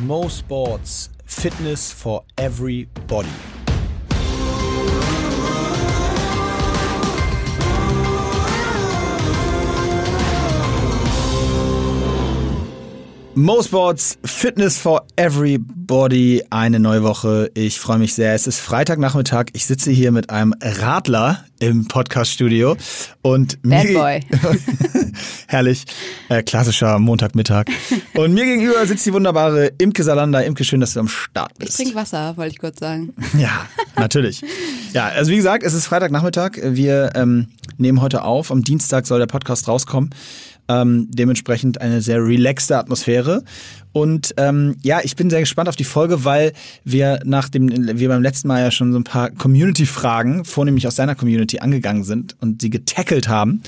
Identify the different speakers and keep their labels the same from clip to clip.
Speaker 1: Mo Sports Fitness for Everybody. Mo Sports Fitness for Everybody. Eine neue Woche. Ich freue mich sehr. Es ist Freitagnachmittag. Ich sitze hier mit einem Radler im Podcaststudio und
Speaker 2: Bad Boy.
Speaker 1: herrlich, äh, klassischer Montagmittag. Und mir gegenüber sitzt die wunderbare Imke Salander. Imke, schön, dass du am Start bist.
Speaker 2: Ich trinke Wasser, wollte ich kurz sagen.
Speaker 1: Ja, natürlich. Ja, also wie gesagt, es ist Freitagnachmittag. Wir ähm, nehmen heute auf. Am Dienstag soll der Podcast rauskommen. Ähm, dementsprechend eine sehr relaxte Atmosphäre. Und ähm, ja, ich bin sehr gespannt auf die Folge, weil wir nach dem, wir beim letzten Mal ja schon so ein paar Community-Fragen, vornehmlich aus deiner Community, angegangen sind und sie getackelt haben.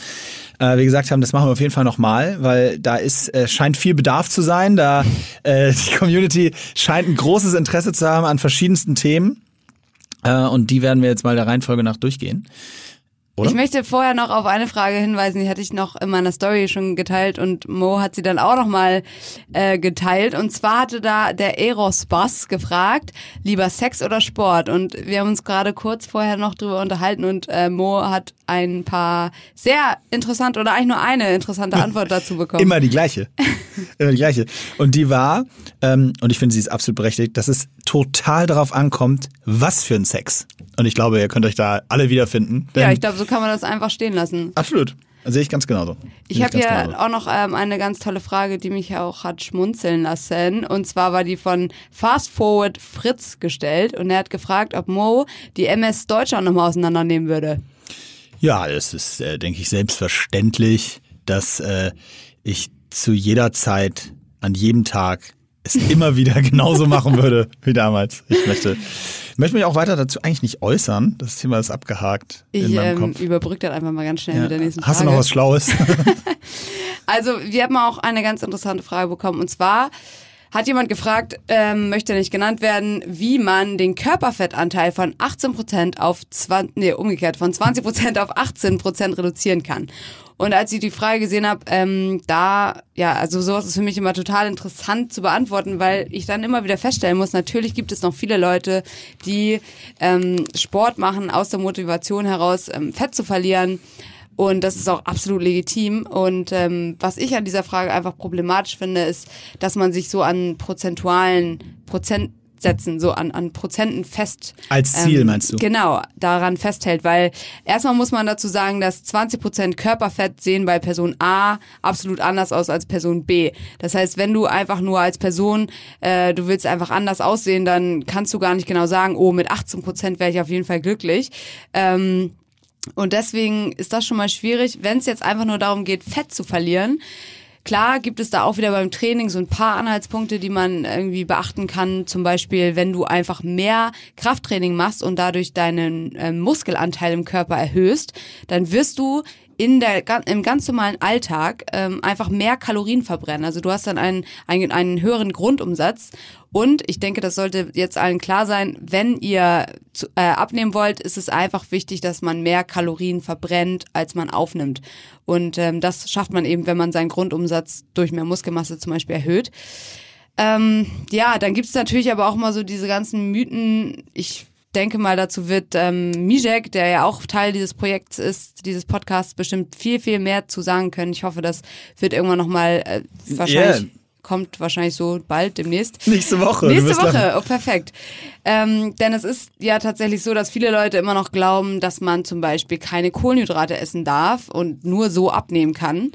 Speaker 1: Äh, wie gesagt haben, das machen wir auf jeden Fall nochmal, weil da ist, äh, scheint viel Bedarf zu sein. Da äh, die Community scheint ein großes Interesse zu haben an verschiedensten Themen. Äh, und die werden wir jetzt mal der Reihenfolge nach durchgehen. Oder?
Speaker 2: Ich möchte vorher noch auf eine Frage hinweisen, die hatte ich noch in meiner Story schon geteilt und Mo hat sie dann auch noch mal äh, geteilt. Und zwar hatte da der Eros Bass gefragt, lieber Sex oder Sport? Und wir haben uns gerade kurz vorher noch drüber unterhalten und äh, Mo hat ein paar sehr interessante oder eigentlich nur eine interessante Antwort dazu bekommen.
Speaker 1: Immer die gleiche. Immer die gleiche. Und die war, ähm, und ich finde, sie ist absolut berechtigt, dass es total darauf ankommt, was für ein Sex. Und ich glaube, ihr könnt euch da alle wiederfinden.
Speaker 2: Ja, ich glaube, so kann man das einfach stehen lassen.
Speaker 1: Absolut. Sehe ich ganz genauso.
Speaker 2: Ich habe hier genauso. auch noch ähm, eine ganz tolle Frage, die mich auch hat schmunzeln lassen. Und zwar war die von Fast Forward Fritz gestellt. Und er hat gefragt, ob Mo die MS Deutschland nochmal auseinandernehmen würde.
Speaker 1: Ja, es ist, äh, denke ich, selbstverständlich, dass äh, ich zu jeder Zeit, an jedem Tag es immer wieder genauso machen würde wie damals. Ich möchte, möchte mich auch weiter dazu eigentlich nicht äußern. Das Thema ist abgehakt.
Speaker 2: Ich ähm, überbrücke das einfach mal ganz schnell
Speaker 1: Ja.
Speaker 2: mit der nächsten
Speaker 1: Hast du
Speaker 2: Frage.
Speaker 1: noch was Schlaues?
Speaker 2: Also, wir haben auch eine ganz interessante Frage bekommen. Und zwar hat jemand gefragt, ähm, möchte nicht genannt werden, wie man den Körperfettanteil von 18% auf 20, nee, umgekehrt, von 20% auf 18% reduzieren kann. Und als ich die Frage gesehen habe, ähm, da, ja, also sowas ist für mich immer total interessant zu beantworten, weil ich dann immer wieder feststellen muss, natürlich gibt es noch viele Leute, die ähm, Sport machen aus der Motivation heraus, ähm, Fett zu verlieren. Und das ist auch absolut legitim. Und ähm, was ich an dieser Frage einfach problematisch finde, ist, dass man sich so an prozentualen Prozentsätzen, so an, an Prozenten fest.
Speaker 1: Als Ziel, meinst du?
Speaker 2: Genau, daran festhält. Weil erstmal muss man dazu sagen, dass 20% Körperfett sehen bei Person A absolut anders aus als Person B. Das heißt, wenn du einfach nur als Person, äh, du willst einfach anders aussehen, dann kannst du gar nicht genau sagen, oh, mit 18% wäre ich auf jeden Fall glücklich. Ähm, und deswegen ist das schon mal schwierig, wenn es jetzt einfach nur darum geht, Fett zu verlieren. Klar gibt es da auch wieder beim Training so ein paar Anhaltspunkte, die man irgendwie beachten kann. Zum Beispiel, wenn du einfach mehr Krafttraining machst und dadurch deinen äh, Muskelanteil im Körper erhöhst, dann wirst du in der, im ganz normalen Alltag ähm, einfach mehr Kalorien verbrennen. Also du hast dann einen, einen, einen höheren Grundumsatz. Und ich denke, das sollte jetzt allen klar sein, wenn ihr zu, äh, abnehmen wollt, ist es einfach wichtig, dass man mehr Kalorien verbrennt, als man aufnimmt. Und ähm, das schafft man eben, wenn man seinen Grundumsatz durch mehr Muskelmasse zum Beispiel erhöht. Ähm, ja, dann gibt es natürlich aber auch mal so diese ganzen Mythen. Ich denke mal, dazu wird ähm, Mijek, der ja auch Teil dieses Projekts ist, dieses Podcasts, bestimmt viel, viel mehr zu sagen können. Ich hoffe, das wird irgendwann nochmal äh, wahrscheinlich.
Speaker 1: Yeah.
Speaker 2: Kommt wahrscheinlich so bald demnächst.
Speaker 1: Nächste Woche.
Speaker 2: Nächste Woche, oh perfekt. Ähm, denn es ist ja tatsächlich so, dass viele Leute immer noch glauben, dass man zum Beispiel keine Kohlenhydrate essen darf und nur so abnehmen kann.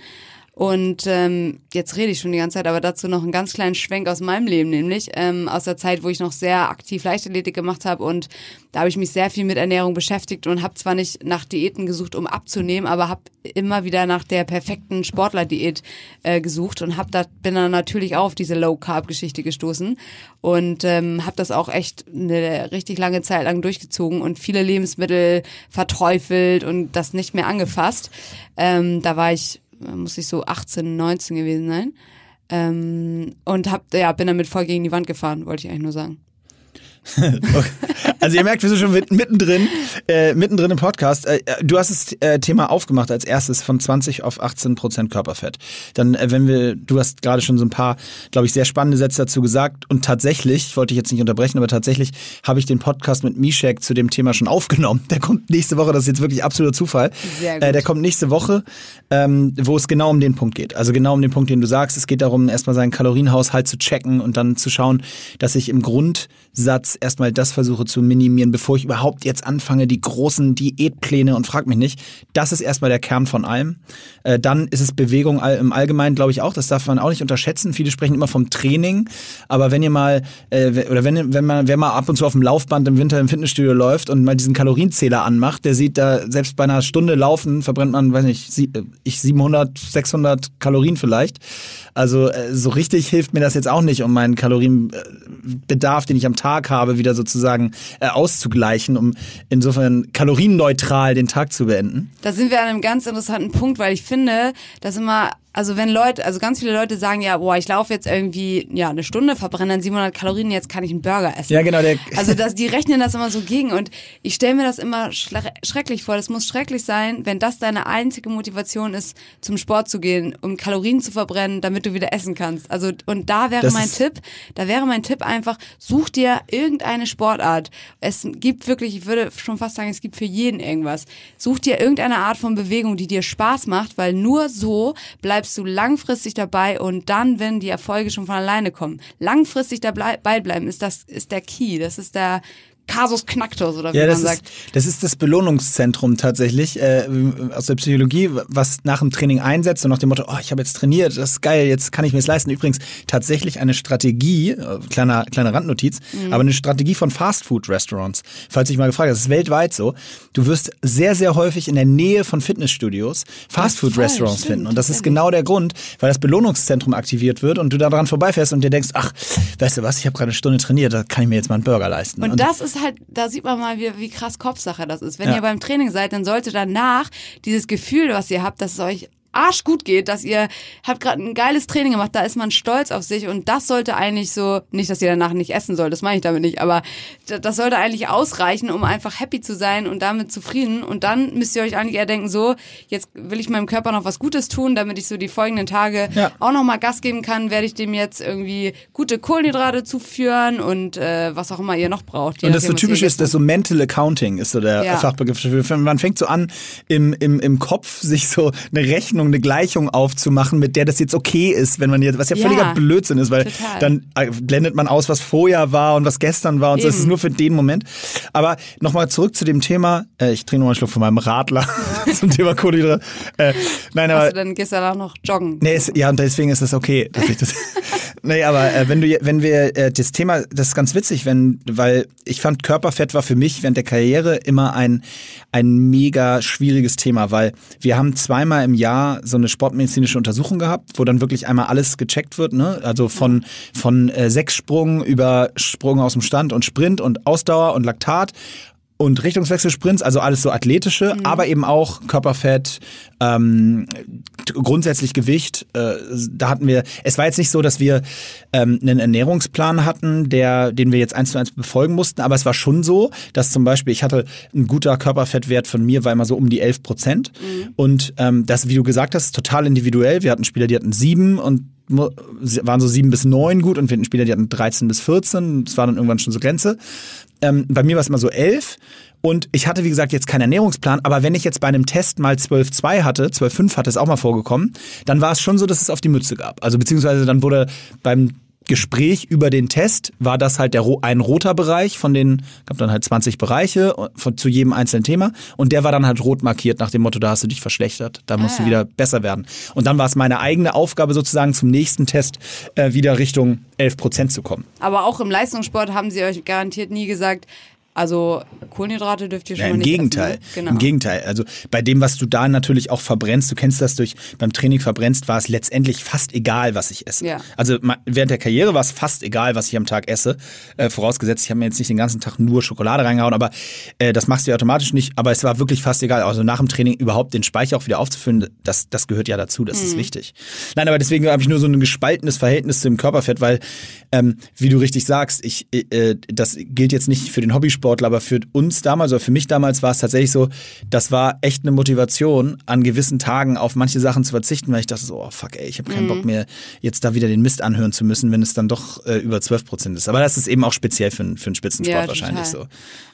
Speaker 2: Und ähm, jetzt rede ich schon die ganze Zeit, aber dazu noch einen ganz kleinen Schwenk aus meinem Leben, nämlich ähm, aus der Zeit, wo ich noch sehr aktiv Leichtathletik gemacht habe und da habe ich mich sehr viel mit Ernährung beschäftigt und habe zwar nicht nach Diäten gesucht, um abzunehmen, aber habe immer wieder nach der perfekten Sportlerdiät äh, gesucht und hab da bin dann natürlich auch auf diese Low Carb Geschichte gestoßen und ähm, habe das auch echt eine richtig lange Zeit lang durchgezogen und viele Lebensmittel verteufelt und das nicht mehr angefasst. Ähm, da war ich muss ich so 18, 19 gewesen sein. Ähm, und hab, ja, bin damit voll gegen die Wand gefahren, wollte ich eigentlich nur sagen.
Speaker 1: Also ihr merkt, wir sind schon mittendrin, äh, mittendrin im Podcast. Äh, du hast das äh, Thema aufgemacht als erstes von 20 auf 18 Prozent Körperfett. Dann, äh, wenn wir, du hast gerade schon so ein paar, glaube ich, sehr spannende Sätze dazu gesagt. Und tatsächlich, wollte ich jetzt nicht unterbrechen, aber tatsächlich habe ich den Podcast mit Mishek zu dem Thema schon aufgenommen. Der kommt nächste Woche, das ist jetzt wirklich absoluter Zufall. Sehr gut. Äh, der kommt nächste Woche, ähm, wo es genau um den Punkt geht. Also genau um den Punkt, den du sagst. Es geht darum, erstmal seinen Kalorienhaushalt zu checken und dann zu schauen, dass ich im Grundsatz erstmal das versuche zu minimieren, bevor ich überhaupt jetzt anfange, die großen Diätpläne und frag mich nicht. Das ist erstmal der Kern von allem. Äh, dann ist es Bewegung im Allgemeinen, glaube ich auch. Das darf man auch nicht unterschätzen. Viele sprechen immer vom Training, aber wenn ihr mal äh, oder wenn wenn man wer mal ab und zu auf dem Laufband im Winter im Fitnessstudio läuft und mal diesen Kalorienzähler anmacht, der sieht da selbst bei einer Stunde Laufen verbrennt man, weiß nicht, äh, ich 700, 600 Kalorien vielleicht. Also äh, so richtig hilft mir das jetzt auch nicht, um meinen Kalorienbedarf, den ich am Tag habe, wieder sozusagen äh, auszugleichen, um insofern kalorienneutral den Tag zu beenden.
Speaker 2: Da sind wir an einem ganz interessanten Punkt, weil ich finde, dass immer also wenn Leute, also ganz viele Leute sagen ja, boah, ich laufe jetzt irgendwie ja eine Stunde, verbrenne dann 700 Kalorien, jetzt kann ich einen Burger essen.
Speaker 1: Ja, genau. Der
Speaker 2: also das, die rechnen das immer so gegen und ich stelle mir das immer schrecklich vor. Das muss schrecklich sein, wenn das deine einzige Motivation ist, zum Sport zu gehen, um Kalorien zu verbrennen, damit du wieder essen kannst. Also und da wäre das mein Tipp, da wäre mein Tipp einfach, such dir irgendeine Sportart. Es gibt wirklich, ich würde schon fast sagen, es gibt für jeden irgendwas. Such dir irgendeine Art von Bewegung, die dir Spaß macht, weil nur so bleibst bleibst du langfristig dabei und dann, wenn die Erfolge schon von alleine kommen, langfristig dabei bleiben, ist das ist der Key, das ist der Kasus Knacktus oder wie ja, man sagt.
Speaker 1: Ist, das ist das Belohnungszentrum tatsächlich äh, aus der Psychologie, was nach dem Training einsetzt und nach dem Motto, oh, ich habe jetzt trainiert, das ist geil, jetzt kann ich mir es leisten. Übrigens tatsächlich eine Strategie, äh, kleiner, kleine Randnotiz, mhm. aber eine Strategie von Fastfood-Restaurants. Falls ich mal gefragt habe, das ist weltweit so. Du wirst sehr, sehr häufig in der Nähe von Fitnessstudios Fastfood-Restaurants finden. Und das ist genau der Grund, weil das Belohnungszentrum aktiviert wird und du da dran vorbeifährst und dir denkst, ach, weißt du was, ich habe gerade eine Stunde trainiert, da kann ich mir jetzt mal einen Burger leisten.
Speaker 2: Und, und das ist halt, da sieht man mal, wie, wie krass Kopfsache das ist. Wenn ja. ihr beim Training seid, dann sollte danach dieses Gefühl, was ihr habt, dass es euch arschgut geht, dass ihr habt gerade ein geiles Training gemacht, da ist man stolz auf sich und das sollte eigentlich so, nicht, dass ihr danach nicht essen sollt, das meine ich damit nicht, aber das sollte eigentlich ausreichen, um einfach happy zu sein und damit zufrieden und dann müsst ihr euch eigentlich eher denken, so, jetzt will ich meinem Körper noch was Gutes tun, damit ich so die folgenden Tage ja. auch noch mal Gas geben kann, werde ich dem jetzt irgendwie gute Kohlenhydrate zuführen und äh, was auch immer ihr noch braucht.
Speaker 1: Und das so typisch ist, das so Mental Accounting ist so der ja. Fachbegriff. Man fängt so an, im, im, im Kopf sich so eine Rechnung Rechnung eine Gleichung aufzumachen, mit der das jetzt okay ist, wenn man jetzt, was ja, ja völliger Blödsinn ist, weil total. dann äh, blendet man aus, was vorher war und was gestern war und Eben. so. Das ist nur für den Moment. Aber nochmal zurück zu dem Thema, äh, ich trinke nochmal einen Schluck von meinem Radler zum Thema Kohlenhydrate. Äh, nein, aber.
Speaker 2: Also dann gehst du dann auch noch joggen.
Speaker 1: Nee, ist, ja, und deswegen ist das okay, dass ich das. nee, aber äh, wenn du, wenn wir äh, das Thema, das ist ganz witzig, wenn, weil ich fand Körperfett war für mich während der Karriere immer ein, ein mega schwieriges Thema, weil wir haben zweimal im Jahr so eine sportmedizinische Untersuchung gehabt, wo dann wirklich einmal alles gecheckt wird, ne? Also von, von äh, Sechssprung über Sprung aus dem Stand und Sprint und Ausdauer und Laktat und Richtungswechselsprints, also alles so athletische, mhm. aber eben auch Körperfett, ähm, grundsätzlich Gewicht. Äh, da hatten wir, es war jetzt nicht so, dass wir ähm, einen Ernährungsplan hatten, der, den wir jetzt eins zu eins befolgen mussten, aber es war schon so, dass zum Beispiel ich hatte ein guter Körperfettwert von mir war immer so um die 11 Prozent mhm. und ähm, das, wie du gesagt hast, total individuell. Wir hatten Spieler, die hatten sieben und waren so sieben bis neun gut und wir hatten Spieler, die hatten 13 bis 14. Das war dann irgendwann schon so Grenze. Ähm, bei mir war es immer so elf. Und ich hatte, wie gesagt, jetzt keinen Ernährungsplan, aber wenn ich jetzt bei einem Test mal 12,2 hatte, 12,5 hatte es auch mal vorgekommen, dann war es schon so, dass es auf die Mütze gab. Also beziehungsweise dann wurde beim Gespräch über den Test war das halt der, ein roter Bereich von den, gab dann halt 20 Bereiche von, zu jedem einzelnen Thema und der war dann halt rot markiert nach dem Motto, da hast du dich verschlechtert, da musst ah, du wieder besser werden. Und dann war es meine eigene Aufgabe sozusagen zum nächsten Test äh, wieder Richtung 11 Prozent zu kommen.
Speaker 2: Aber auch im Leistungssport haben sie euch garantiert nie gesagt, Also Kohlenhydrate dürft ihr schon
Speaker 1: Ja, Im
Speaker 2: nicht
Speaker 1: Gegenteil.
Speaker 2: Essen, ne? Genau.
Speaker 1: Im Gegenteil. Also bei dem, was du da natürlich auch verbrennst, du kennst das durch beim Training verbrennst, war es letztendlich fast egal, was ich esse.
Speaker 2: Ja.
Speaker 1: Also während der Karriere war es fast egal, was ich am Tag esse. Äh, vorausgesetzt, ich habe mir jetzt nicht den ganzen Tag nur Schokolade reingehauen, aber äh, das machst du ja automatisch nicht. Aber es war wirklich fast egal. Also nach dem Training überhaupt den Speicher auch wieder aufzufüllen, das, das gehört ja dazu. Das
Speaker 2: Mhm.
Speaker 1: ist wichtig. Nein, aber deswegen habe ich nur so ein gespaltenes Verhältnis zum Körperfett, weil, ähm, wie du richtig sagst, ich, äh, das gilt jetzt nicht für den Hobbysportler, aber für uns damals oder für mich damals war es tatsächlich so, das war echt eine Motivation, an gewissen Tagen auf manche Sachen zu verzichten, weil ich dachte so, oh fuck ey, ich habe keinen Bock mehr, jetzt da wieder den Mist anhören zu müssen, wenn es dann doch äh, über 12 Prozent ist. Aber das ist eben auch speziell für, einen- für einen Spitzensport
Speaker 2: Ja,
Speaker 1: wahrscheinlich so.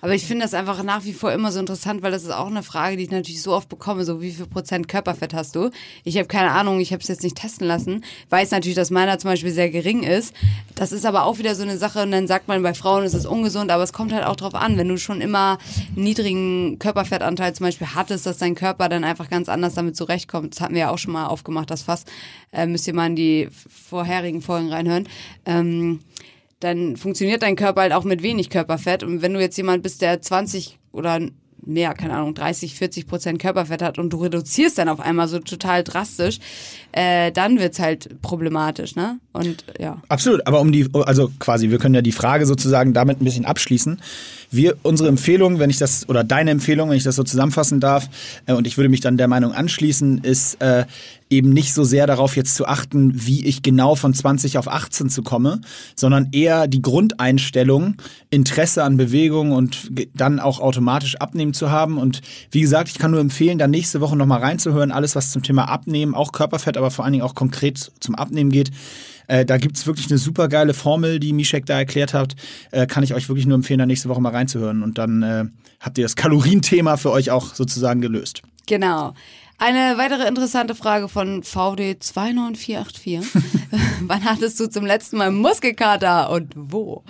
Speaker 2: Aber ich finde das einfach nach wie vor immer so interessant, weil das ist auch eine Frage, die ich natürlich so oft bekomme, so wie viel Prozent Körperfett hast du? Ich habe keine Ahnung, ich habe es jetzt nicht testen lassen, weiß natürlich, dass meiner zum Beispiel sehr gering ist. Das ist aber auch wieder so eine Sache und dann sagt man, bei Frauen ist es ungesund, aber es kommt halt auch drauf an, wenn du schon immer einen niedrigen Körperfettanteil zum Beispiel hattest, dass dein Körper dann einfach ganz anders damit zurechtkommt. Das hatten wir ja auch schon mal aufgemacht, das Fass. Äh, müsst ihr mal in die vorherigen Folgen reinhören. Ähm, dann funktioniert dein Körper halt auch mit wenig Körperfett. Und wenn du jetzt jemand bist, der 20 oder mehr, keine Ahnung, 30, 40 Prozent Körperfett hat und du reduzierst dann auf einmal so total drastisch, äh, dann wird's halt problematisch, ne? Und ja.
Speaker 1: Absolut, aber um die, also quasi, wir können ja die Frage sozusagen damit ein bisschen abschließen. Wir, unsere Empfehlung, wenn ich das, oder deine Empfehlung, wenn ich das so zusammenfassen darf, äh, und ich würde mich dann der Meinung anschließen, ist äh, eben nicht so sehr darauf jetzt zu achten, wie ich genau von 20 auf 18 zu komme, sondern eher die Grundeinstellung, Interesse an Bewegung und dann auch automatisch abnehmen zu haben. Und wie gesagt, ich kann nur empfehlen, da nächste Woche nochmal reinzuhören, alles was zum Thema Abnehmen, auch Körperfett, aber vor allen Dingen auch konkret zum Abnehmen geht. Äh, da gibt's wirklich eine super geile Formel, die Mishek da erklärt hat. Äh, kann ich euch wirklich nur empfehlen, da nächste Woche mal reinzuhören. Und dann äh, habt ihr das Kalorienthema für euch auch sozusagen gelöst.
Speaker 2: Genau. Eine weitere interessante Frage von VD29484. Wann hattest du zum letzten Mal Muskelkater und wo?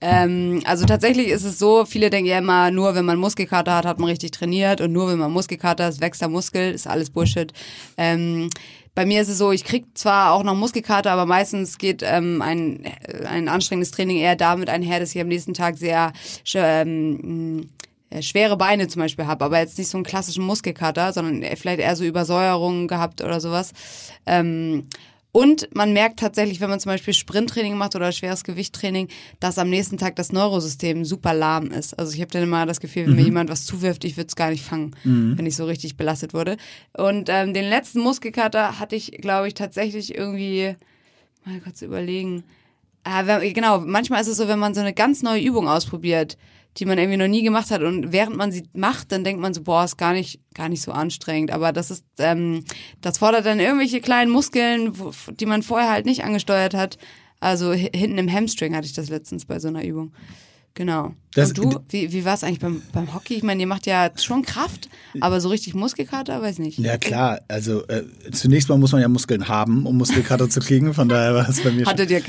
Speaker 2: Ähm, also tatsächlich ist es so, viele denken ja immer, nur wenn man Muskelkater hat, hat man richtig trainiert und nur wenn man Muskelkater ist, wächst der Muskel, ist alles Bullshit. Ähm, bei mir ist es so, ich krieg zwar auch noch Muskelkater, aber meistens geht ähm, ein, ein anstrengendes Training eher damit einher, dass ich am nächsten Tag sehr ähm, äh, schwere Beine zum Beispiel habe, aber jetzt nicht so einen klassischen Muskelkater, sondern vielleicht eher so Übersäuerungen gehabt oder sowas. Ähm, und man merkt tatsächlich, wenn man zum Beispiel Sprinttraining macht oder schweres Gewichttraining, dass am nächsten Tag das Neurosystem super lahm ist. Also ich habe dann immer das Gefühl, wenn mir jemand was zuwirft, ich würde es gar nicht fangen, wenn ich so richtig belastet wurde. Und ähm, den letzten Muskelkater hatte ich, glaube ich, tatsächlich irgendwie, mal kurz überlegen. Ah, wenn, genau, manchmal ist es so, wenn man so eine ganz neue Übung ausprobiert, die man irgendwie noch nie gemacht hat und während man sie macht, dann denkt man so, boah, ist gar nicht, gar nicht so anstrengend. Aber das ist, ähm, das fordert dann irgendwelche kleinen Muskeln, wo, die man vorher halt nicht angesteuert hat. Also hi- hinten im Hamstring hatte ich das letztens bei so einer Übung. Genau.
Speaker 1: Das-
Speaker 2: und du, wie, wie war es eigentlich beim, beim Hockey? Ich meine, ihr macht ja schon Kraft, aber so richtig Muskelkater, weiß nicht.
Speaker 1: Ja klar, also äh, zunächst mal muss man ja Muskeln haben, um Muskelkater zu kriegen. Von daher war es bei mir schon
Speaker 2: Hattet ihr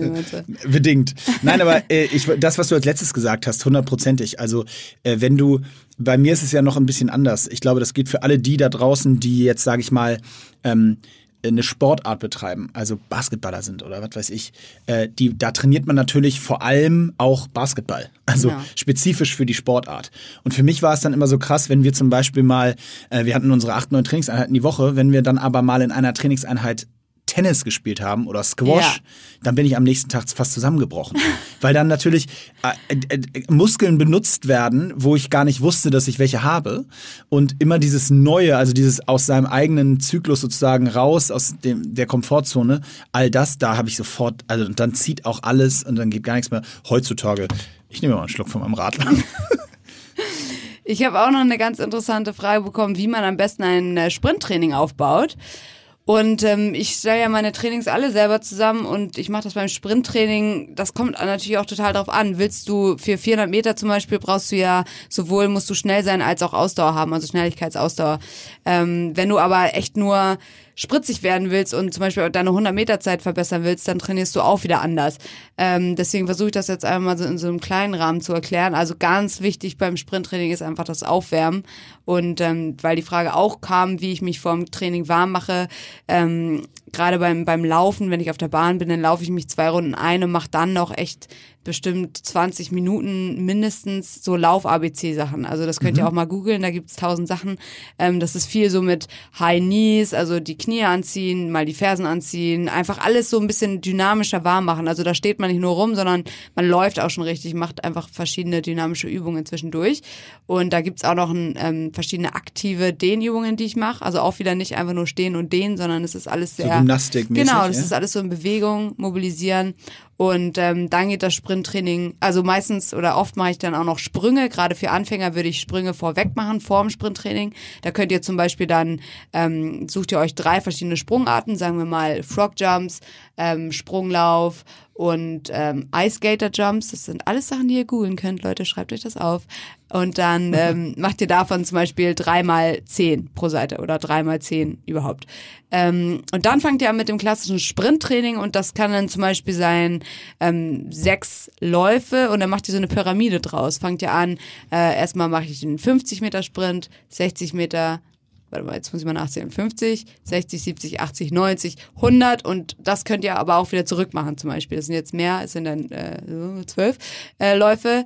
Speaker 2: wie meinst du?
Speaker 1: Bedingt. Nein, aber äh, ich, das, was du als letztes gesagt hast, hundertprozentig. Also äh, wenn du, bei mir ist es ja noch ein bisschen anders. Ich glaube, das geht für alle die da draußen, die jetzt, sage ich mal, ähm, eine Sportart betreiben, also Basketballer sind oder was weiß ich, äh, die, da trainiert man natürlich vor allem auch Basketball, also
Speaker 2: Genau.
Speaker 1: spezifisch für die Sportart. Und für mich war es dann immer so krass, wenn wir zum Beispiel mal, äh, wir hatten unsere acht, neun Trainingseinheiten die Woche, wenn wir dann aber mal in einer Trainingseinheit Tennis gespielt haben oder Squash,
Speaker 2: Ja.
Speaker 1: dann bin ich am nächsten Tag fast zusammengebrochen. Weil dann natürlich äh, äh, äh, Muskeln benutzt werden, wo ich gar nicht wusste, dass ich welche habe. Und immer dieses Neue, also dieses aus seinem eigenen Zyklus sozusagen raus, aus dem, der Komfortzone, all das, da habe ich sofort, also und dann zieht auch alles und dann geht gar nichts mehr. Heutzutage, ich nehme mal einen Schluck von meinem Radler.
Speaker 2: Ich habe auch noch eine ganz interessante Frage bekommen, wie man am besten ein äh, Sprinttraining aufbaut. Und ähm, ich stelle ja meine Trainings alle selber zusammen und ich mache das beim Sprinttraining. Das kommt natürlich auch total drauf an. Willst du für 400 Meter zum Beispiel brauchst du ja sowohl musst du schnell sein als auch Ausdauer haben, also Schnelligkeitsausdauer. Ähm, wenn du aber echt nur spritzig werden willst und zum Beispiel deine 100 Meter Zeit verbessern willst, dann trainierst du auch wieder anders. Ähm, deswegen versuche ich das jetzt einmal so in so einem kleinen Rahmen zu erklären. Also ganz wichtig beim Sprinttraining ist einfach das Aufwärmen. Und ähm, weil die Frage auch kam, wie ich mich vorm Training warm mache, ähm, gerade beim, beim Laufen, wenn ich auf der Bahn bin, dann laufe ich mich zwei Runden ein und mache dann noch echt bestimmt 20 Minuten mindestens so Lauf-ABC-Sachen. Also das könnt ihr auch mal googeln, da gibt's tausend Sachen. Ähm, das ist viel so mit High Knees, also die Knie anziehen, mal die Fersen anziehen, einfach alles so ein bisschen dynamischer warm machen. Also da steht man nicht nur rum, sondern man läuft auch schon richtig, macht einfach verschiedene dynamische Übungen zwischendurch. Und da gibt's auch noch ein, ähm, verschiedene aktive Dehnübungen, die ich mache. Also auch wieder nicht einfach nur stehen und dehnen, sondern es ist alles sehr...
Speaker 1: So Gymnastikmäßig,
Speaker 2: Genau, das
Speaker 1: ja?
Speaker 2: ist alles so in Bewegung, mobilisieren. Und ähm, dann geht das Sprinttraining, also meistens oder oft mache ich dann auch noch Sprünge. Gerade für Anfänger würde ich Sprünge vorweg machen, vor dem Sprinttraining. Da könnt ihr zum Beispiel dann, ähm, sucht ihr euch drei verschiedene Sprungarten, sagen wir mal Frog Jumps, ähm, Sprunglauf und ähm, Ice Skater Jumps. Das sind alles Sachen, die ihr googeln könnt, Leute, schreibt euch das auf. Und dann ähm, macht ihr davon zum Beispiel dreimal zehn pro Seite oder dreimal zehn überhaupt. Ähm, und dann fangt ihr an mit dem klassischen Sprinttraining und das kann dann zum Beispiel sein ähm, sechs Läufe und dann macht ihr so eine Pyramide draus. Fangt ihr an, äh, erstmal mache ich einen 50 Meter Sprint, 60 Meter, warte mal, jetzt muss ich mal nachzählen, 50, 60, 70, 80, 90, 100 und das könnt ihr aber auch wieder zurückmachen zum Beispiel. Das sind jetzt mehr, es sind dann äh, so zwölf äh, Läufe.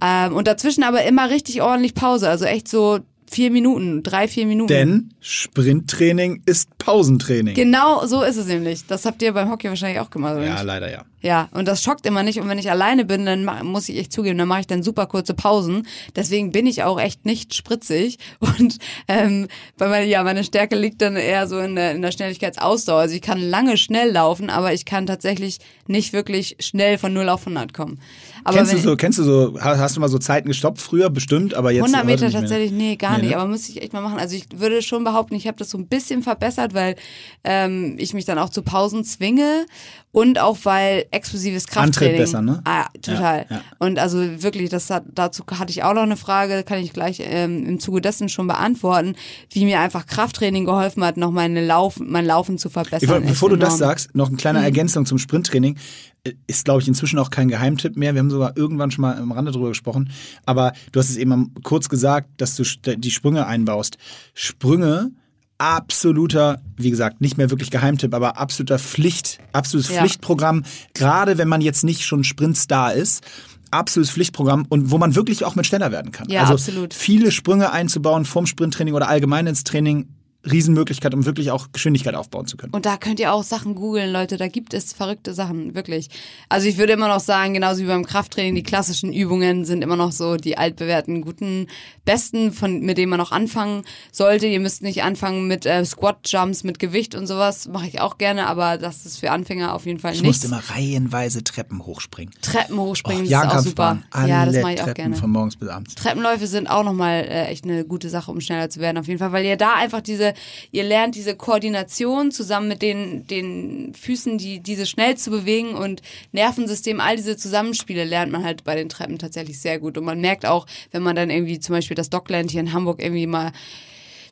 Speaker 2: Ähm, und dazwischen aber immer richtig ordentlich Pause, also echt so vier Minuten, drei, vier Minuten.
Speaker 1: Denn Sprinttraining ist Pausentraining.
Speaker 2: Genau so ist es nämlich. Das habt ihr beim Hockey wahrscheinlich auch gemacht, oder
Speaker 1: ja,
Speaker 2: nicht?
Speaker 1: leider ja.
Speaker 2: Ja, und das schockt immer nicht. Und wenn ich alleine bin, dann muss ich echt zugeben, dann mache ich dann super kurze Pausen. Deswegen bin ich auch echt nicht spritzig. Und ähm, bei meiner, ja, meine Stärke liegt dann eher so in der, in der Schnelligkeitsausdauer. Also ich kann lange schnell laufen, aber ich kann tatsächlich nicht wirklich schnell von 0 auf 100 kommen. Aber
Speaker 1: kennst du so, kennst du so, ha- hast du mal so Zeiten gestoppt früher bestimmt, aber jetzt
Speaker 2: 100
Speaker 1: heute
Speaker 2: Meter tatsächlich, nee, gar
Speaker 1: Nee,
Speaker 2: nicht.
Speaker 1: ne?
Speaker 2: Aber müsste ich echt mal machen. Also ich würde schon behaupten, ich habe das so ein bisschen verbessert, weil ähm, ich mich dann auch zu Pausen zwinge und auch weil explosives Krafttraining.
Speaker 1: besser, ne?
Speaker 2: Ah, total.
Speaker 1: Ja, ja.
Speaker 2: Und also wirklich, das hat, dazu hatte ich auch noch eine Frage, kann ich gleich ähm, im Zuge dessen schon beantworten, wie mir einfach Krafttraining geholfen hat, noch meine Lauf, mein Laufen zu verbessern. Echt
Speaker 1: bevor du das.
Speaker 2: Mhm.
Speaker 1: sagst, noch eine kleine Ergänzung zum Sprinttraining. Äh, Ist, glaube ich, inzwischen auch kein Geheimtipp mehr. Wir haben sogar irgendwann schon mal am Rande drüber gesprochen. Aber du hast es eben kurz gesagt, dass du die Sprünge einbaust. Sprünge, absoluter, wie gesagt, nicht mehr wirklich Geheimtipp, aber absoluter Pflicht, absolutes
Speaker 2: Ja.
Speaker 1: Pflichtprogramm. Gerade wenn man jetzt nicht schon Sprintstar ist. Absolutes Pflichtprogramm und wo man wirklich auch mit schneller werden kann.
Speaker 2: Ja,
Speaker 1: also
Speaker 2: absolut.
Speaker 1: viele Sprünge einzubauen vorm Sprinttraining oder allgemein ins Training, Riesenmöglichkeit, um wirklich auch Geschwindigkeit aufbauen zu können.
Speaker 2: Und da könnt ihr auch Sachen googeln, Leute. Da gibt es verrückte Sachen, wirklich. Also ich würde immer noch sagen, genauso wie beim Krafttraining, die klassischen Übungen sind immer noch so die altbewährten, guten, besten, von, mit denen man auch anfangen sollte. Ihr müsst nicht anfangen mit äh, Squat-Jumps, mit Gewicht und sowas. Mache ich auch gerne, aber das ist für Anfänger auf jeden Fall
Speaker 1: Ich
Speaker 2: nichts.
Speaker 1: musste immer reihenweise Treppen hochspringen.
Speaker 2: Treppen hochspringen,
Speaker 1: Och,
Speaker 2: das ist auch super. Ja, das mache ich auch
Speaker 1: Treppen
Speaker 2: gerne.
Speaker 1: von morgens bis abends.
Speaker 2: Treppenläufe sind auch nochmal äh, echt eine gute Sache, um schneller zu werden, auf jeden Fall, weil ihr da einfach diese, ihr lernt diese Koordination zusammen mit den, den Füßen, die diese schnell zu bewegen und Nervensystem, all diese Zusammenspiele lernt man halt bei den Treppen tatsächlich sehr gut. Und man merkt auch, wenn man dann irgendwie zum Beispiel das Dockland hier in Hamburg irgendwie mal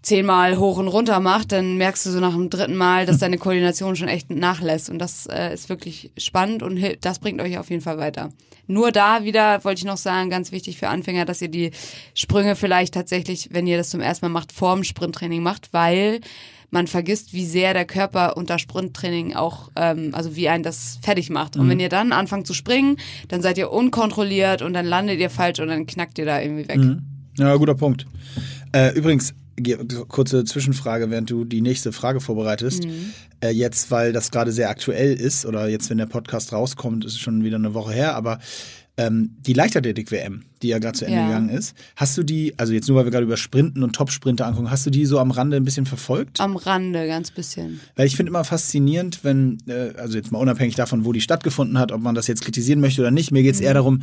Speaker 2: zehnmal hoch und runter macht, dann merkst du so nach dem dritten Mal, dass deine Koordination schon echt nachlässt. Und das äh, ist wirklich spannend und das bringt euch auf jeden Fall weiter. Nur da wieder wollte ich noch sagen, ganz wichtig für Anfänger, dass ihr die Sprünge vielleicht tatsächlich, wenn ihr das zum ersten Mal macht, vorm Sprinttraining macht, weil man vergisst, wie sehr der Körper unter Sprinttraining auch, ähm, also wie einen das fertig macht. Und wenn ihr dann anfangt zu springen, dann seid ihr unkontrolliert und dann landet ihr falsch und dann knackt ihr da irgendwie weg.
Speaker 1: Ja, guter Punkt. Äh, übrigens, ge- kurze Zwischenfrage, während du die nächste Frage vorbereitest.
Speaker 2: Mhm.
Speaker 1: Äh, jetzt, weil das gerade sehr aktuell ist, oder jetzt, wenn der Podcast rauskommt, ist es schon wieder eine Woche her, aber ähm, die Leichtathletik-WM, die ja gerade zu Ende
Speaker 2: Ja.
Speaker 1: gegangen ist, hast du die, also jetzt nur, weil wir gerade über Sprinten und Top-Sprinter angucken, hast du die so am Rande ein bisschen verfolgt?
Speaker 2: Am Rande, ganz bisschen.
Speaker 1: Weil ich finde immer faszinierend, wenn, äh, also jetzt mal unabhängig davon, wo die stattgefunden hat, ob man das jetzt kritisieren möchte oder nicht, mir geht es
Speaker 2: Mhm.
Speaker 1: eher darum,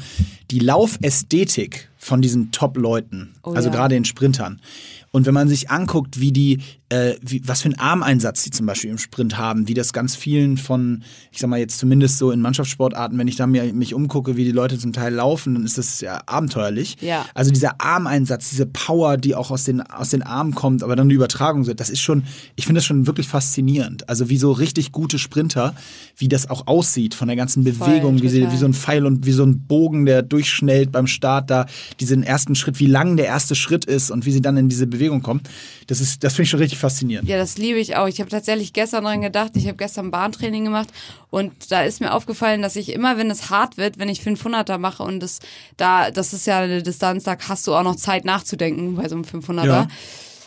Speaker 1: die Laufästhetik von diesen Top-Leuten,
Speaker 2: Oh
Speaker 1: also
Speaker 2: ja.
Speaker 1: gerade den Sprintern. Und wenn man sich anguckt, wie die, äh, wie, was für einen Armeinsatz die zum Beispiel im Sprint haben, wie das ganz vielen von, ich sag mal jetzt zumindest so in Mannschaftssportarten, wenn ich da mir, mich umgucke, wie die Leute zum Teil laufen, dann ist das ja abenteuerlich.
Speaker 2: Ja.
Speaker 1: Also dieser Armeinsatz, diese Power, die auch aus den, aus den Armen kommt, aber dann die Übertragung das ist schon, ich finde das schon wirklich faszinierend. Also wie so richtig gute Sprinter, wie das auch aussieht von der ganzen Bewegung, wie, sie, wie so ein Pfeil und wie so ein Bogen, der durchschnellt beim Start da, diesen ersten Schritt, wie lang der erste Schritt ist und wie sie dann in diese Bewegung kommen. Das ist, das finde ich schon richtig faszinierend.
Speaker 2: Ja, das liebe ich auch. Ich habe tatsächlich gestern dran gedacht, ich habe gestern Bahntraining gemacht und da ist mir aufgefallen, dass ich immer, wenn es hart wird, wenn ich 500er mache und das da, das ist ja eine Distanz, da hast du auch noch Zeit nachzudenken bei so einem 500er.
Speaker 1: Ja.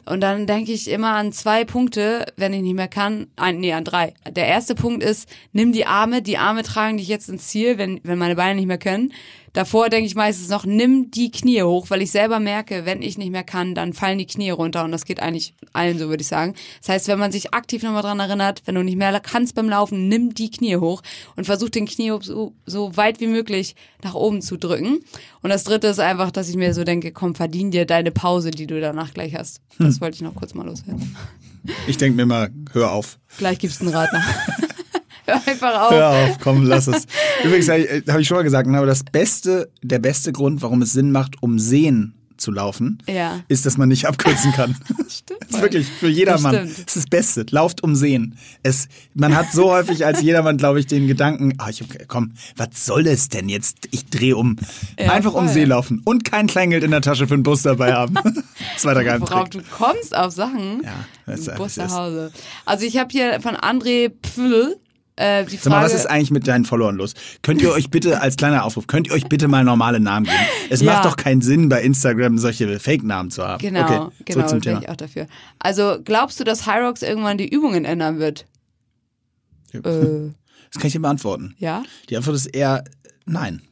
Speaker 2: Und dann denke ich immer an zwei Punkte, wenn ich nicht mehr kann. Ein, nee, an drei. Der erste Punkt ist, nimm die Arme. Die Arme tragen dich jetzt ins Ziel, wenn, wenn meine Beine nicht mehr können. Davor denke ich meistens noch, nimm die Knie hoch, weil ich selber merke, wenn ich nicht mehr kann, dann fallen die Knie runter und das geht eigentlich allen so, würde ich sagen. Das heißt, wenn man sich aktiv nochmal dran erinnert, wenn du nicht mehr kannst beim Laufen, nimm die Knie hoch und versuch den Knie so, so weit wie möglich nach oben zu drücken. Und das dritte ist einfach, dass ich mir so denke, komm, verdien dir deine Pause, die du danach gleich hast. Das wollte ich noch kurz mal loswerden.
Speaker 1: Ich denke mir mal, hör auf.
Speaker 2: Gleich gibt's einen Rat nach. Hör einfach auf.
Speaker 1: Hör auf, komm, lass es. Übrigens, habe hab ich schon mal gesagt, ne, aber das beste, der beste Grund, warum es Sinn macht, um Seen zu laufen,
Speaker 2: Ja.
Speaker 1: ist, dass man nicht abkürzen kann.
Speaker 2: Stimmt.
Speaker 1: Das ist wirklich für jedermann.
Speaker 2: Das
Speaker 1: Das, ist das Beste. Lauft um Seen. Es, man hat so häufig als jedermann, glaube ich, den Gedanken, ah, ich, komm, was soll es denn jetzt? Ich drehe um.
Speaker 2: Ja,
Speaker 1: Einfach um
Speaker 2: voll.
Speaker 1: See laufen und kein Kleingeld in der Tasche für einen Bus dabei haben. Zweiter
Speaker 2: Worauf
Speaker 1: Geheimtrick.
Speaker 2: du kommst auf Sachen.
Speaker 1: Ja, das ist
Speaker 2: Bus nach. Hause. Also ich habe hier von André Pfl äh, die Frage.
Speaker 1: Sag mal, was ist eigentlich mit deinen Followern los? Könnt ihr euch bitte, als kleiner Aufruf, könnt ihr euch bitte mal normale Namen geben? Es
Speaker 2: Ja.
Speaker 1: macht doch keinen Sinn, bei Instagram solche Fake-Namen zu haben.
Speaker 2: Genau,
Speaker 1: okay,
Speaker 2: genau,
Speaker 1: zum
Speaker 2: bin
Speaker 1: Thema.
Speaker 2: ich auch dafür. Also glaubst du, dass Hyrox irgendwann die Übungen ändern wird? Äh,
Speaker 1: Das kann ich dir beantworten.
Speaker 2: ja?
Speaker 1: Die Antwort ist eher nein.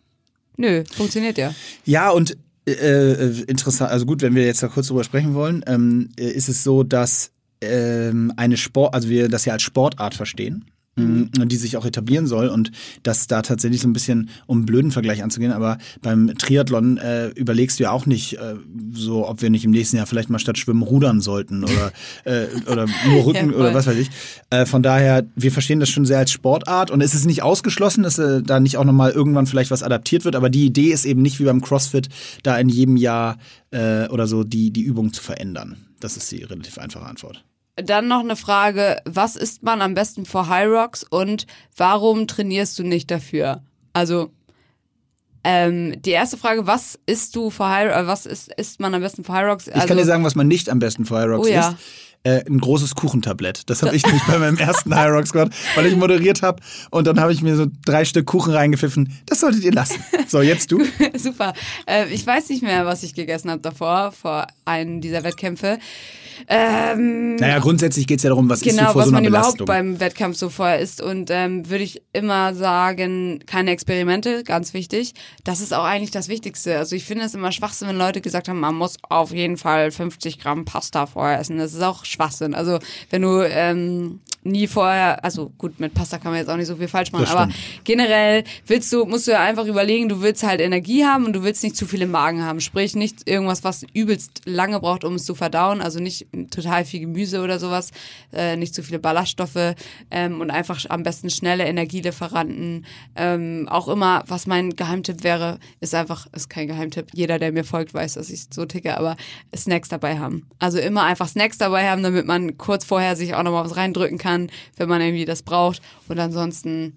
Speaker 2: Nö, funktioniert ja.
Speaker 1: Ja, und äh, äh, interessant, also gut, wenn wir jetzt da kurz drüber sprechen wollen, ähm, äh, ist es so, dass ähm, eine Sport, also wir das ja als Sportart verstehen.
Speaker 2: Mhm.
Speaker 1: mh, Die sich auch etablieren soll und dass da tatsächlich so ein bisschen, um einen blöden Vergleich anzugehen, aber beim Triathlon äh, überlegst du ja auch nicht äh, so, ob wir nicht im nächsten Jahr vielleicht mal statt Schwimmen rudern sollten oder, äh, oder nur Rücken
Speaker 2: Ja,
Speaker 1: oder was weiß ich. Äh, von daher, wir verstehen das schon sehr als Sportart und es ist nicht ausgeschlossen, dass äh, da nicht auch nochmal irgendwann vielleicht was adaptiert wird, aber die Idee ist eben nicht wie beim CrossFit, da in jedem Jahr äh, oder so die, die Übung zu verändern. Das ist die relativ einfache Antwort.
Speaker 2: Dann noch eine Frage, was isst man am besten vor Hyrox und warum trainierst du nicht dafür? Also ähm, die erste Frage, was isst du vor Hyrox, äh, was isst, isst man am besten vor Hyrox?
Speaker 1: Ich
Speaker 2: Also,
Speaker 1: kann dir sagen, was man nicht am besten für High Rocks
Speaker 2: Oh ja.
Speaker 1: isst. Äh, ein großes Kuchentablett. Das habe ich nämlich bei meinem ersten High Rocks gemacht, weil ich moderiert habe und dann habe ich mir so drei Stück Kuchen reingepfiffen. Das solltet ihr lassen. So, jetzt du.
Speaker 2: Super. Äh, ich weiß nicht mehr, was ich gegessen habe davor, vor einem dieser Wettkämpfe. Ähm,
Speaker 1: Naja, grundsätzlich geht es ja darum, was isst du
Speaker 2: genau,
Speaker 1: vor
Speaker 2: was
Speaker 1: so
Speaker 2: man überhaupt
Speaker 1: Belastung.
Speaker 2: beim Wettkampf so vorher isst. Und ähm, würde ich immer sagen, keine Experimente, ganz wichtig. Das ist auch eigentlich das Wichtigste. Also ich finde es immer Schwachsinn, wenn Leute gesagt haben, man muss auf jeden Fall 50 Gramm Pasta vorher essen. Das ist auch Schwachsinn. Also wenn du ähm, nie vorher, also gut, mit Pasta kann man jetzt auch nicht so viel falsch machen, aber generell willst du, musst du ja einfach überlegen, du willst halt Energie haben und du willst nicht zu viel im Magen haben. Sprich, nicht irgendwas, was übelst lange braucht, um es zu verdauen. Also nicht total viel Gemüse oder sowas, äh, nicht zu viele Ballaststoffe ähm, und einfach am besten schnelle Energielieferanten. Ähm, auch immer, was mein Geheimtipp wäre, ist einfach, ist kein Geheimtipp. Jeder, der mir folgt, weiß, dass ich so ticke, aber Snacks dabei haben. Also immer einfach Snacks dabei haben, damit man kurz vorher sich auch nochmal was reindrücken kann, wenn man irgendwie das braucht. Und ansonsten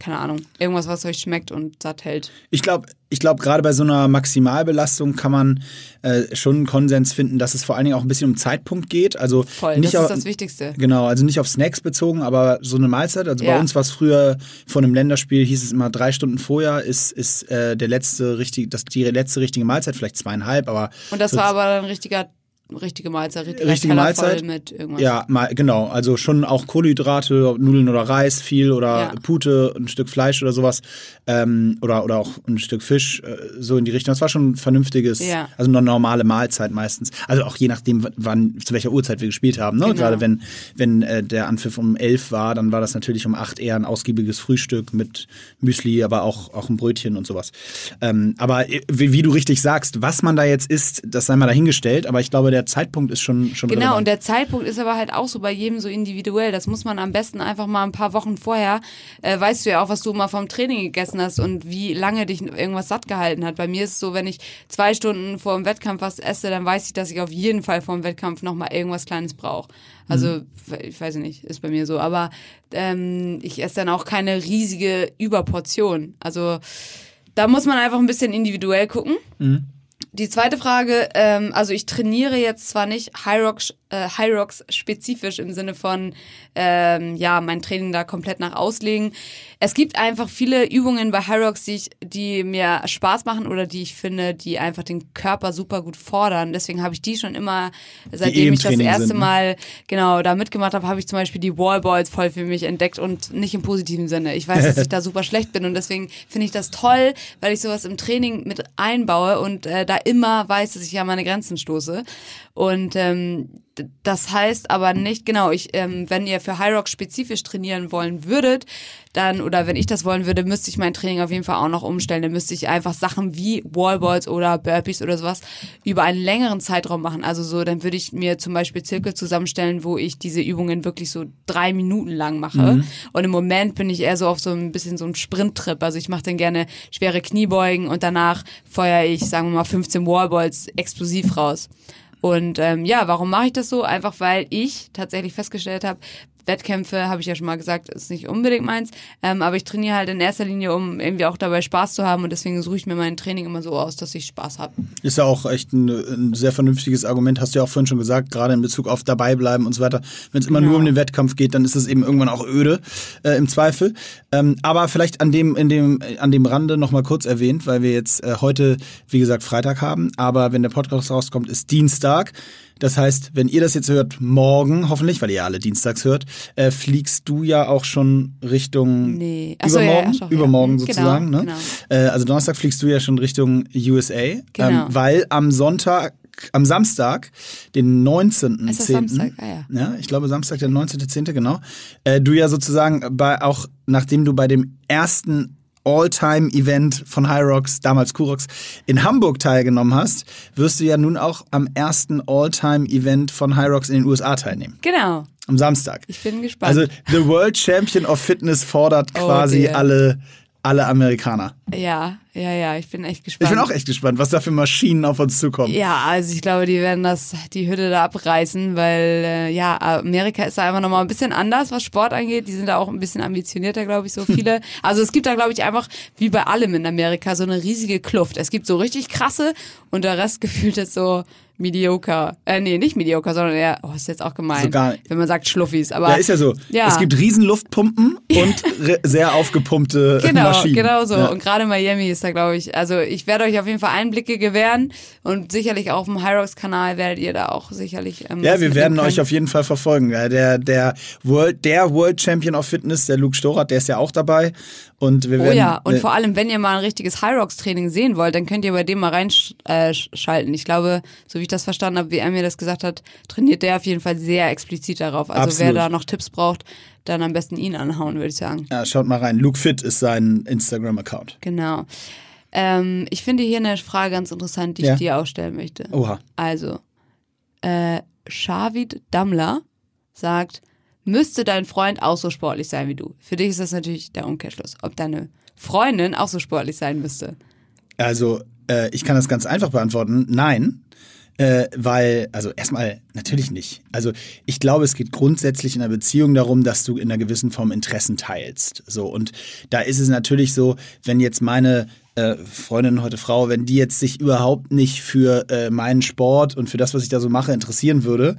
Speaker 2: keine Ahnung, irgendwas, was euch schmeckt und satt hält.
Speaker 1: Ich glaube, ich glaube, gerade bei so einer Maximalbelastung kann man äh, schon einen Konsens finden, dass es vor allen Dingen auch ein bisschen um Zeitpunkt geht. Also
Speaker 2: Voll,
Speaker 1: nicht
Speaker 2: das
Speaker 1: auf,
Speaker 2: ist das Wichtigste.
Speaker 1: Genau, also nicht auf Snacks bezogen, aber so eine Mahlzeit. Also bei
Speaker 2: Ja.
Speaker 1: uns war es früher vor einem Länderspiel, hieß es immer drei Stunden vorher ist, ist äh, der letzte richtige, das die letzte richtige Mahlzeit, vielleicht zweieinhalb, aber
Speaker 2: Und das
Speaker 1: so-
Speaker 2: war aber ein richtiger, richtige Mahlzeit,
Speaker 1: Richtige
Speaker 2: Teller
Speaker 1: Mahlzeit?
Speaker 2: mit irgendwas.
Speaker 1: Ja, mal, genau. Also schon auch Kohlenhydrate, Nudeln oder Reis viel oder
Speaker 2: Ja.
Speaker 1: Pute, ein Stück Fleisch oder sowas. Ähm, oder, oder auch ein Stück Fisch, äh, so in die Richtung. Das war schon ein vernünftiges,
Speaker 2: Ja.
Speaker 1: also eine normale Mahlzeit meistens. Also auch je nachdem, wann, zu welcher Uhrzeit wir gespielt haben. Ne?
Speaker 2: Genau.
Speaker 1: Gerade wenn, wenn äh, der Anpfiff um elf war, dann war das natürlich um acht eher ein ausgiebiges Frühstück mit Müsli, aber auch, auch ein Brötchen und sowas. Ähm, aber äh, wie, wie du richtig sagst, was man da jetzt isst, das sei mal dahingestellt. Aber ich glaube, der Zeitpunkt ist schon, schon
Speaker 2: Genau,
Speaker 1: relevant.
Speaker 2: und der Zeitpunkt ist aber halt auch so bei jedem so individuell. Das muss man am besten einfach mal ein paar Wochen vorher, äh, weißt du ja auch, was du mal vom Training gegessen hast und wie lange dich irgendwas satt gehalten hat. Bei mir ist es so, wenn ich zwei Stunden vor dem Wettkampf was esse, dann weiß ich, dass ich auf jeden Fall vor dem Wettkampf nochmal irgendwas Kleines brauche. Also, ich weiß nicht, ist bei mir so. Aber ähm, ich esse dann auch keine riesige Überportion. Also da muss man einfach ein bisschen individuell gucken. Die zweite Frage, ähm, also ich trainiere jetzt zwar nicht High Rocks, äh, High Rocks spezifisch im Sinne von, ähm, ja, mein Training da komplett nach auslegen. Es gibt einfach viele Übungen bei High Rocks, die, ich, die mir Spaß machen oder die ich finde, die einfach den Körper super gut fordern. Deswegen habe ich die schon immer,
Speaker 1: eh
Speaker 2: seitdem
Speaker 1: im
Speaker 2: ich das erste
Speaker 1: sind, ne?
Speaker 2: Mal genau da mitgemacht habe, habe ich zum Beispiel die Wallballs voll für mich entdeckt und nicht im positiven Sinne. Ich weiß, dass ich da super schlecht bin und deswegen finde ich das toll, weil ich sowas im Training mit einbaue und äh, da immer weiß, dass ich an meine Grenzen stoße. Und ähm, das heißt aber nicht, genau, ich, ähm, wenn ihr für High Rock spezifisch trainieren wollen würdet, dann, oder wenn ich das wollen würde, müsste ich mein Training auf jeden Fall auch noch umstellen. Dann müsste ich einfach Sachen wie Wallballs oder Burpees oder sowas über einen längeren Zeitraum machen. Also so, dann würde ich mir zum Beispiel Zirkel zusammenstellen, wo ich diese Übungen wirklich so drei Minuten lang mache. Und im Moment bin ich eher so auf so ein bisschen so einem Sprinttrip. Also ich mache dann gerne schwere Kniebeugen und danach feuere ich, sagen wir mal, 15 Wallballs explosiv raus. Und ähm, ja, warum mache ich das so? Einfach weil ich tatsächlich festgestellt habe, Wettkämpfe, habe ich ja schon mal gesagt, ist nicht unbedingt meins. Ähm, aber ich trainiere halt in erster Linie, um irgendwie auch dabei Spaß zu haben. Und deswegen suche ich mir mein Training immer so aus, dass ich Spaß habe.
Speaker 1: Ist ja auch echt ein, ein sehr vernünftiges Argument, hast du ja auch vorhin schon gesagt, gerade in Bezug auf dabei bleiben und so weiter. Wenn es immer
Speaker 2: Genau.
Speaker 1: nur um den Wettkampf geht, dann ist es eben irgendwann auch öde, äh, im Zweifel. Ähm, aber vielleicht an dem, in dem, an dem Rande nochmal kurz erwähnt, weil wir jetzt äh, heute, wie gesagt, Freitag haben, aber wenn der Podcast rauskommt, ist Dienstag. Das heißt, wenn ihr das jetzt hört, morgen, hoffentlich, weil ihr ja alle dienstags hört, äh, fliegst du ja auch schon Richtung
Speaker 2: Nee. Ach so, ja, ja,
Speaker 1: übermorgen,
Speaker 2: ja.
Speaker 1: übermorgen
Speaker 2: Mhm,
Speaker 1: sozusagen.
Speaker 2: genau,
Speaker 1: ne?
Speaker 2: genau.
Speaker 1: Äh, also Donnerstag fliegst du ja schon Richtung USA,
Speaker 2: Genau.
Speaker 1: ähm, weil am Sonntag, am Samstag, den 19.10.
Speaker 2: Ist das Samstag? Ah, ja.
Speaker 1: Ja, ich glaube Samstag, der 19.10., genau. Äh, du ja sozusagen bei auch, nachdem du bei dem ersten All-Time-Event von High Rocks, damals Kurox, in Hamburg teilgenommen hast, wirst du ja nun auch am ersten All-Time-Event von High Rocks in den USA teilnehmen.
Speaker 2: Genau.
Speaker 1: Am Samstag.
Speaker 2: Ich bin gespannt.
Speaker 1: Also The World Champion of Fitness fordert
Speaker 2: Oh
Speaker 1: quasi
Speaker 2: dear.
Speaker 1: alle, alle Amerikaner.
Speaker 2: ja, ja, ja, ich bin echt
Speaker 1: Ich
Speaker 2: gespannt.
Speaker 1: bin auch echt gespannt, was da für Maschinen auf uns zukommen.
Speaker 2: Ja, also ich glaube, die werden das, die Hütte da abreißen, weil äh, ja, Amerika ist da einfach nochmal ein bisschen anders, was Sport angeht. Die sind da auch ein bisschen ambitionierter, glaube ich, so viele. Also es gibt da, glaube ich, einfach, wie bei allem in Amerika, so eine riesige Kluft. Es gibt so richtig krasse und der Rest gefühlt ist so mediocre. Äh, nee, nicht mediocre, sondern eher, oh, ist jetzt auch gemein,
Speaker 1: So gar-
Speaker 2: wenn man sagt Schluffis. Aber
Speaker 1: Ja, ist ja so.
Speaker 2: Ja.
Speaker 1: Es gibt Riesenluftpumpen und sehr aufgepumpte
Speaker 2: Genau,
Speaker 1: Maschinen.
Speaker 2: genau so.
Speaker 1: Ja.
Speaker 2: Und gerade Miami ist da, glaube ich, also ich werde euch auf jeden Fall Einblicke gewähren und sicherlich auch auf dem Hyrox-Kanal werdet ihr da auch sicherlich. Ähm,
Speaker 1: Ja, wir werden euch auf jeden Fall verfolgen. Der, der, World, der World Champion of Fitness, der Luke Storath, der ist ja auch dabei. Und wir
Speaker 2: Oh
Speaker 1: werden.
Speaker 2: ja, und
Speaker 1: äh,
Speaker 2: vor allem, wenn ihr mal ein richtiges Hyrox-Training sehen wollt, dann könnt ihr bei dem mal reinschalten. Ich glaube, so wie ich das verstanden habe, wie er mir das gesagt hat, trainiert der auf jeden Fall sehr explizit darauf. Also wer
Speaker 1: Absolut.
Speaker 2: da noch Tipps braucht, dann am besten ihn anhauen, würde ich sagen.
Speaker 1: ja, schaut mal rein. Luke Fit ist sein Instagram-Account.
Speaker 2: Genau. Ähm, ich finde hier eine Frage ganz interessant, die
Speaker 1: Ja.
Speaker 2: ich dir auch stellen möchte.
Speaker 1: Oha.
Speaker 2: Also, äh, Shavid Dammler sagt, müsste dein Freund auch so sportlich sein wie du? Für dich ist das natürlich der Umkehrschluss. Ob deine Freundin auch so sportlich sein müsste?
Speaker 1: Also, äh, ich kann das ganz einfach beantworten. Nein. Äh, weil, also erstmal natürlich nicht. Also ich glaube, es geht grundsätzlich in einer Beziehung darum, dass du in einer gewissen Form Interessen teilst. So und da ist es natürlich so, wenn jetzt meine äh, Freundin heute Frau, wenn die jetzt sich überhaupt nicht für äh, meinen Sport und für das, was ich da so mache, interessieren würde,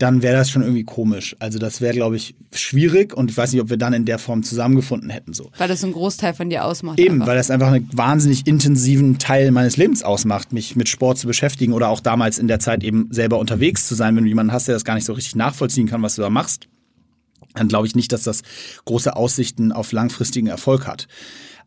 Speaker 1: dann wäre das schon irgendwie komisch. Also das wäre, glaube ich, schwierig und ich weiß nicht, ob wir dann in der Form zusammengefunden hätten so.
Speaker 2: Weil das so einen Großteil von dir ausmacht.
Speaker 1: Eben,
Speaker 2: einfach.
Speaker 1: weil das einfach einen wahnsinnig intensiven Teil meines Lebens ausmacht, mich mit Sport zu beschäftigen oder auch damals in der Zeit eben selber unterwegs zu sein, wenn du jemanden hast, der das gar nicht so richtig nachvollziehen kann, was du da machst. Dann glaube ich nicht, dass das große Aussichten auf langfristigen Erfolg hat.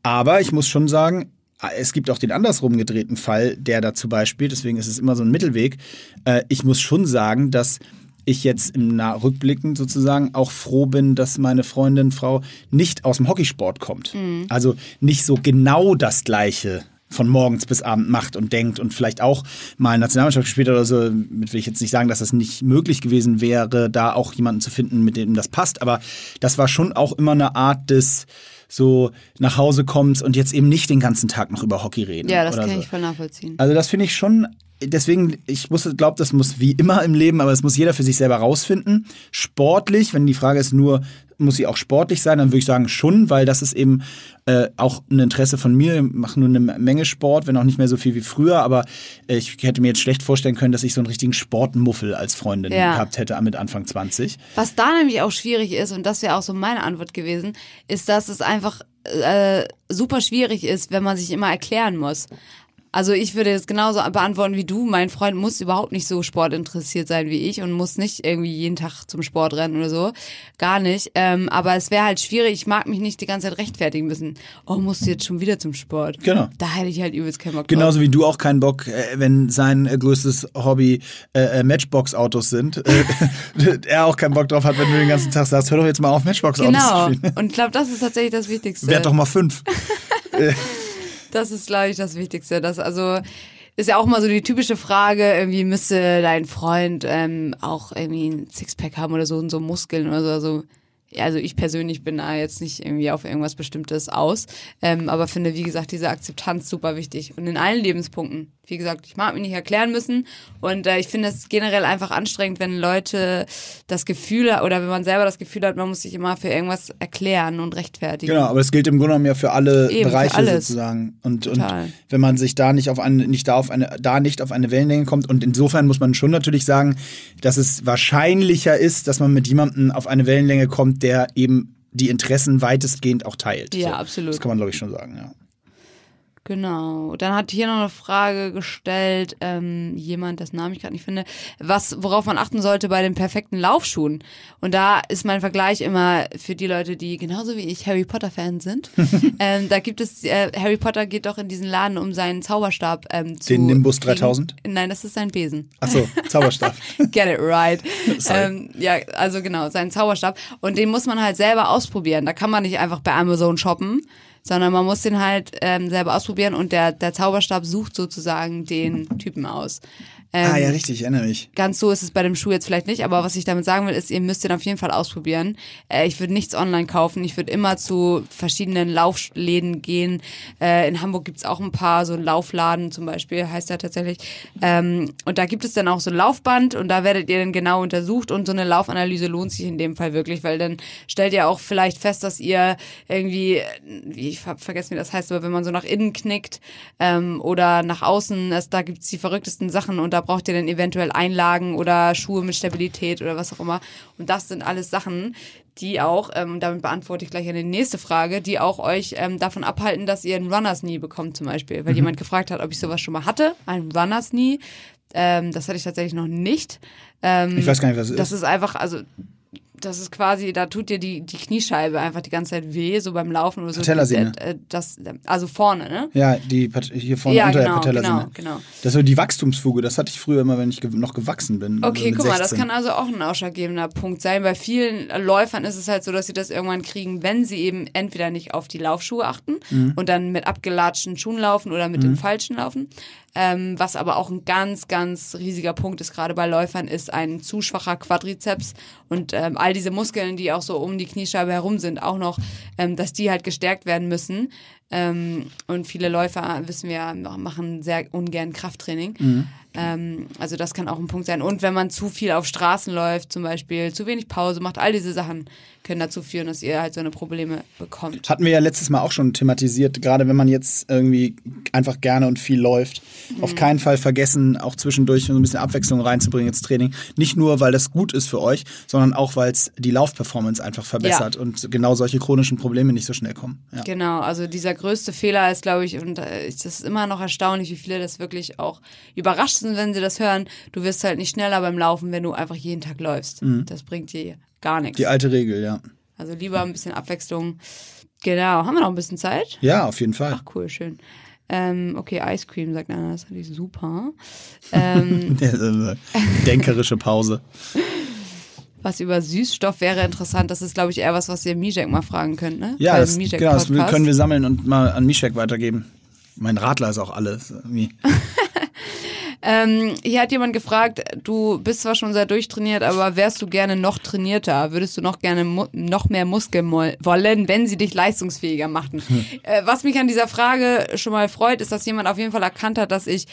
Speaker 1: Aber ich muss schon sagen, es gibt auch den andersrum gedrehten Fall, der dazu beispielt. Deswegen ist es immer so ein Mittelweg. Äh, Ich muss schon sagen, dass ich jetzt im nah rückblickend sozusagen auch froh bin, dass meine Freundin, Frau, nicht aus dem Hockeysport kommt. Also nicht so genau das Gleiche von morgens bis abend macht und denkt und vielleicht auch mal Nationalmannschaft gespielt hat oder so, mit will ich jetzt nicht sagen, dass das nicht möglich gewesen wäre, da auch jemanden zu finden, mit dem das passt, aber das war schon auch immer eine Art des so nach Hause kommst und jetzt eben nicht den ganzen Tag noch über Hockey reden.
Speaker 2: Ja, das kann
Speaker 1: so.
Speaker 2: ich voll nachvollziehen.
Speaker 1: Also das finde ich schon, deswegen, ich glaube, das muss wie immer im Leben, aber das muss jeder für sich selber rausfinden. Sportlich, wenn die Frage ist nur, muss sie auch sportlich sein, dann würde ich sagen schon, weil das ist eben äh, auch ein Interesse von mir. Ich mache nur eine Menge Sport, wenn auch nicht mehr so viel wie früher, aber äh, ich hätte mir jetzt schlecht vorstellen können, dass ich so einen richtigen Sportmuffel als Freundin
Speaker 2: Ja.
Speaker 1: gehabt hätte mit Anfang 20.
Speaker 2: Was da nämlich auch schwierig ist, und das wäre auch so meine Antwort gewesen, ist, dass es einfach äh, super schwierig ist, wenn man sich immer erklären muss. Also ich würde jetzt genauso beantworten wie du. Mein Freund muss überhaupt nicht so sportinteressiert sein wie ich und muss nicht irgendwie jeden Tag zum Sport rennen oder so. Gar nicht. Ähm, aber es wäre halt schwierig. Ich mag mich nicht die ganze Zeit rechtfertigen müssen. Oh, musst du jetzt schon wieder zum Sport?
Speaker 1: Genau.
Speaker 2: Da hätte ich halt übelst keinen Bock drauf.
Speaker 1: Genauso wie du auch keinen Bock, äh, wenn sein äh, größtes Hobby äh, äh, Matchbox-Autos sind. Er auch keinen Bock drauf hat, wenn du den ganzen Tag sagst, hör doch jetzt mal auf, Matchbox-Autos
Speaker 2: Genau.
Speaker 1: zu spielen.
Speaker 2: Und ich glaube, das ist tatsächlich das Wichtigste.
Speaker 1: Werd doch mal fünf.
Speaker 2: Das ist, glaube ich, das Wichtigste. Das also ist ja auch mal so die typische Frage, irgendwie müsste dein Freund ähm, auch irgendwie ein Sixpack haben oder so und so Muskeln oder so. Also, ja, also ich persönlich bin da jetzt nicht irgendwie auf irgendwas Bestimmtes aus, ähm, aber finde, wie gesagt, diese Akzeptanz super wichtig. Und in allen Lebenspunkten. Wie gesagt, ich mag mich nicht erklären müssen und äh, ich finde es generell einfach anstrengend, wenn Leute das Gefühl oder wenn man selber das Gefühl hat, man muss sich immer für irgendwas erklären und rechtfertigen.
Speaker 1: Genau, aber es gilt im Grunde genommen ja für alle
Speaker 2: Eben, für
Speaker 1: Bereiche
Speaker 2: alles.
Speaker 1: sozusagen. Und, und wenn man sich da nicht auf eine, nicht da auf eine, da nicht auf eine Wellenlänge kommt, und insofern muss man schon natürlich sagen, dass es wahrscheinlicher ist, dass man mit jemandem auf eine Wellenlänge kommt, der eben die Interessen weitestgehend auch teilt.
Speaker 2: Ja,
Speaker 1: so.
Speaker 2: absolut.
Speaker 1: Das kann man, glaube ich, schon sagen, ja.
Speaker 2: Genau. Dann hat hier noch eine Frage gestellt, ähm, jemand, dessen Namen ich gerade nicht finde, was, worauf man achten sollte bei den perfekten Laufschuhen. Und da ist mein Vergleich immer für die Leute, die genauso wie ich Harry Potter Fans sind. ähm, da gibt es, äh, Harry Potter geht doch in diesen Laden, um seinen Zauberstab ähm, zu
Speaker 1: Den Nimbus
Speaker 2: kriegen.
Speaker 1: 3000?
Speaker 2: Nein, das ist sein Besen.
Speaker 1: Achso, Zauberstab.
Speaker 2: Get it right. Ähm, ja, also genau, seinen Zauberstab. Und den muss man halt selber ausprobieren. Da kann man nicht einfach bei Amazon shoppen, sondern man muss den halt ähm, selber ausprobieren und der, der Zauberstab sucht sozusagen den Typen aus. Ähm,
Speaker 1: ah, ja, richtig, ich erinnere mich.
Speaker 2: Ganz so ist es bei dem Schuh jetzt vielleicht nicht, aber was ich damit sagen will, ist, ihr müsst den auf jeden Fall ausprobieren. Äh, ich würde nichts online kaufen. Ich würde immer zu verschiedenen Laufläden gehen. Äh, in Hamburg gibt's auch ein paar, so Laufladen zum Beispiel, heißt der tatsächlich. Ähm, und da gibt es dann auch so ein Laufband und da werdet ihr dann genau untersucht und so eine Laufanalyse lohnt sich in dem Fall wirklich, weil dann stellt ihr auch vielleicht fest, dass ihr irgendwie, wie ich hab vergessen, wie das heißt, aber wenn man so nach innen knickt ähm, oder nach außen, das, da gibt's die verrücktesten Sachen und da braucht ihr dann eventuell Einlagen oder Schuhe mit Stabilität oder was auch immer. Und das sind alles Sachen, die auch, ähm, damit beantworte ich gleich eine nächste Frage, die auch euch ähm, davon abhalten, dass ihr ein Runners Knee bekommt zum Beispiel. Weil jemand gefragt hat, ob ich sowas schon mal hatte, ein Runners Knee. Ähm, das hatte ich tatsächlich noch nicht. Ähm,
Speaker 1: Ich weiß gar nicht, was es
Speaker 2: das
Speaker 1: ist.
Speaker 2: ist einfach, also das ist quasi, da tut dir die, die Kniescheibe einfach die ganze Zeit weh, so beim Laufen oder so.
Speaker 1: Patellasehne.
Speaker 2: Äh, Das, also vorne, ne?
Speaker 1: Ja, die hier vorne
Speaker 2: Ja,
Speaker 1: unter
Speaker 2: genau,
Speaker 1: der Patellasehne.
Speaker 2: genau, genau.
Speaker 1: Das ist so die Wachstumsfuge, das hatte ich früher immer, wenn ich noch gewachsen bin.
Speaker 2: Okay,
Speaker 1: also
Speaker 2: guck mal, das
Speaker 1: 16.
Speaker 2: kann also auch ein ausschlaggebender Punkt sein. Bei vielen Läufern ist es halt so, dass sie das irgendwann kriegen, wenn sie eben entweder nicht auf die Laufschuhe achten
Speaker 1: Mhm.
Speaker 2: und dann mit abgelatschten Schuhen laufen oder mit den falschen laufen. Ähm, was aber auch ein ganz, ganz riesiger Punkt ist, gerade bei Läufern, ist ein zu schwacher Quadrizeps und ähm, all diese Muskeln, die auch so um die Kniescheibe herum sind, auch noch, ähm, dass die halt gestärkt werden müssen. Ähm, und viele Läufer, wissen wir, machen sehr ungern Krafttraining. Ähm, also das kann auch ein Punkt sein. Und wenn man zu viel auf Straßen läuft, zum Beispiel, zu wenig Pause macht, all diese Sachen können dazu führen, dass ihr halt so eine Probleme bekommt.
Speaker 1: Hatten wir ja letztes Mal auch schon thematisiert, gerade wenn man jetzt irgendwie einfach gerne und viel läuft.
Speaker 2: Mhm.
Speaker 1: Auf keinen Fall vergessen, auch zwischendurch so ein bisschen Abwechslung reinzubringen ins Training. Nicht nur, weil das gut ist für euch, sondern auch, weil es die Laufperformance einfach verbessert und genau solche chronischen Probleme nicht so schnell kommen. Ja.
Speaker 2: Genau, also dieser größte Fehler ist, glaube ich, und äh, es ist immer noch erstaunlich, wie viele das wirklich auch überrascht sind, wenn sie das hören. Du wirst halt nicht schneller beim Laufen, wenn du einfach jeden Tag läufst. Das bringt dir gar nichts.
Speaker 1: Mhm. Die alte Regel, ja.
Speaker 2: Also lieber ein bisschen Abwechslung. Genau, haben wir noch ein bisschen Zeit?
Speaker 1: Ja, auf jeden Fall.
Speaker 2: Ach cool, schön. Ähm, okay, Ice Cream, sagt einer, das fand ich super. Ähm,
Speaker 1: Äh, Denkerische Pause.
Speaker 2: was über Süßstoff wäre interessant, das ist, glaube ich, eher was, was ihr Mijek mal fragen könnt, ne?
Speaker 1: Ja, das,
Speaker 2: Mijek
Speaker 1: genau, das können wir sammeln und mal an Mishek weitergeben. Mein Radler ist auch alles.
Speaker 2: Ähm, hier hat jemand gefragt, du bist zwar schon sehr durchtrainiert, aber wärst du gerne noch trainierter? Würdest du noch gerne noch mehr Muskeln wollen, wenn sie dich leistungsfähiger machten? Hm. Äh, was mich an dieser Frage schon mal freut, ist, dass jemand auf jeden Fall erkannt hat, dass ich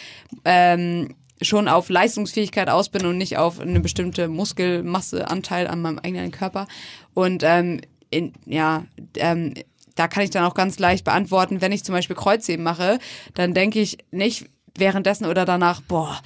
Speaker 2: ähm, schon auf Leistungsfähigkeit aus bin und nicht auf eine bestimmte Muskelmasseanteil an meinem eigenen Körper. Und ähm, in, ja, ähm, da kann ich dann auch ganz leicht beantworten, wenn ich zum Beispiel Kreuzheben mache, dann denke ich nicht, währenddessen oder danach, boah,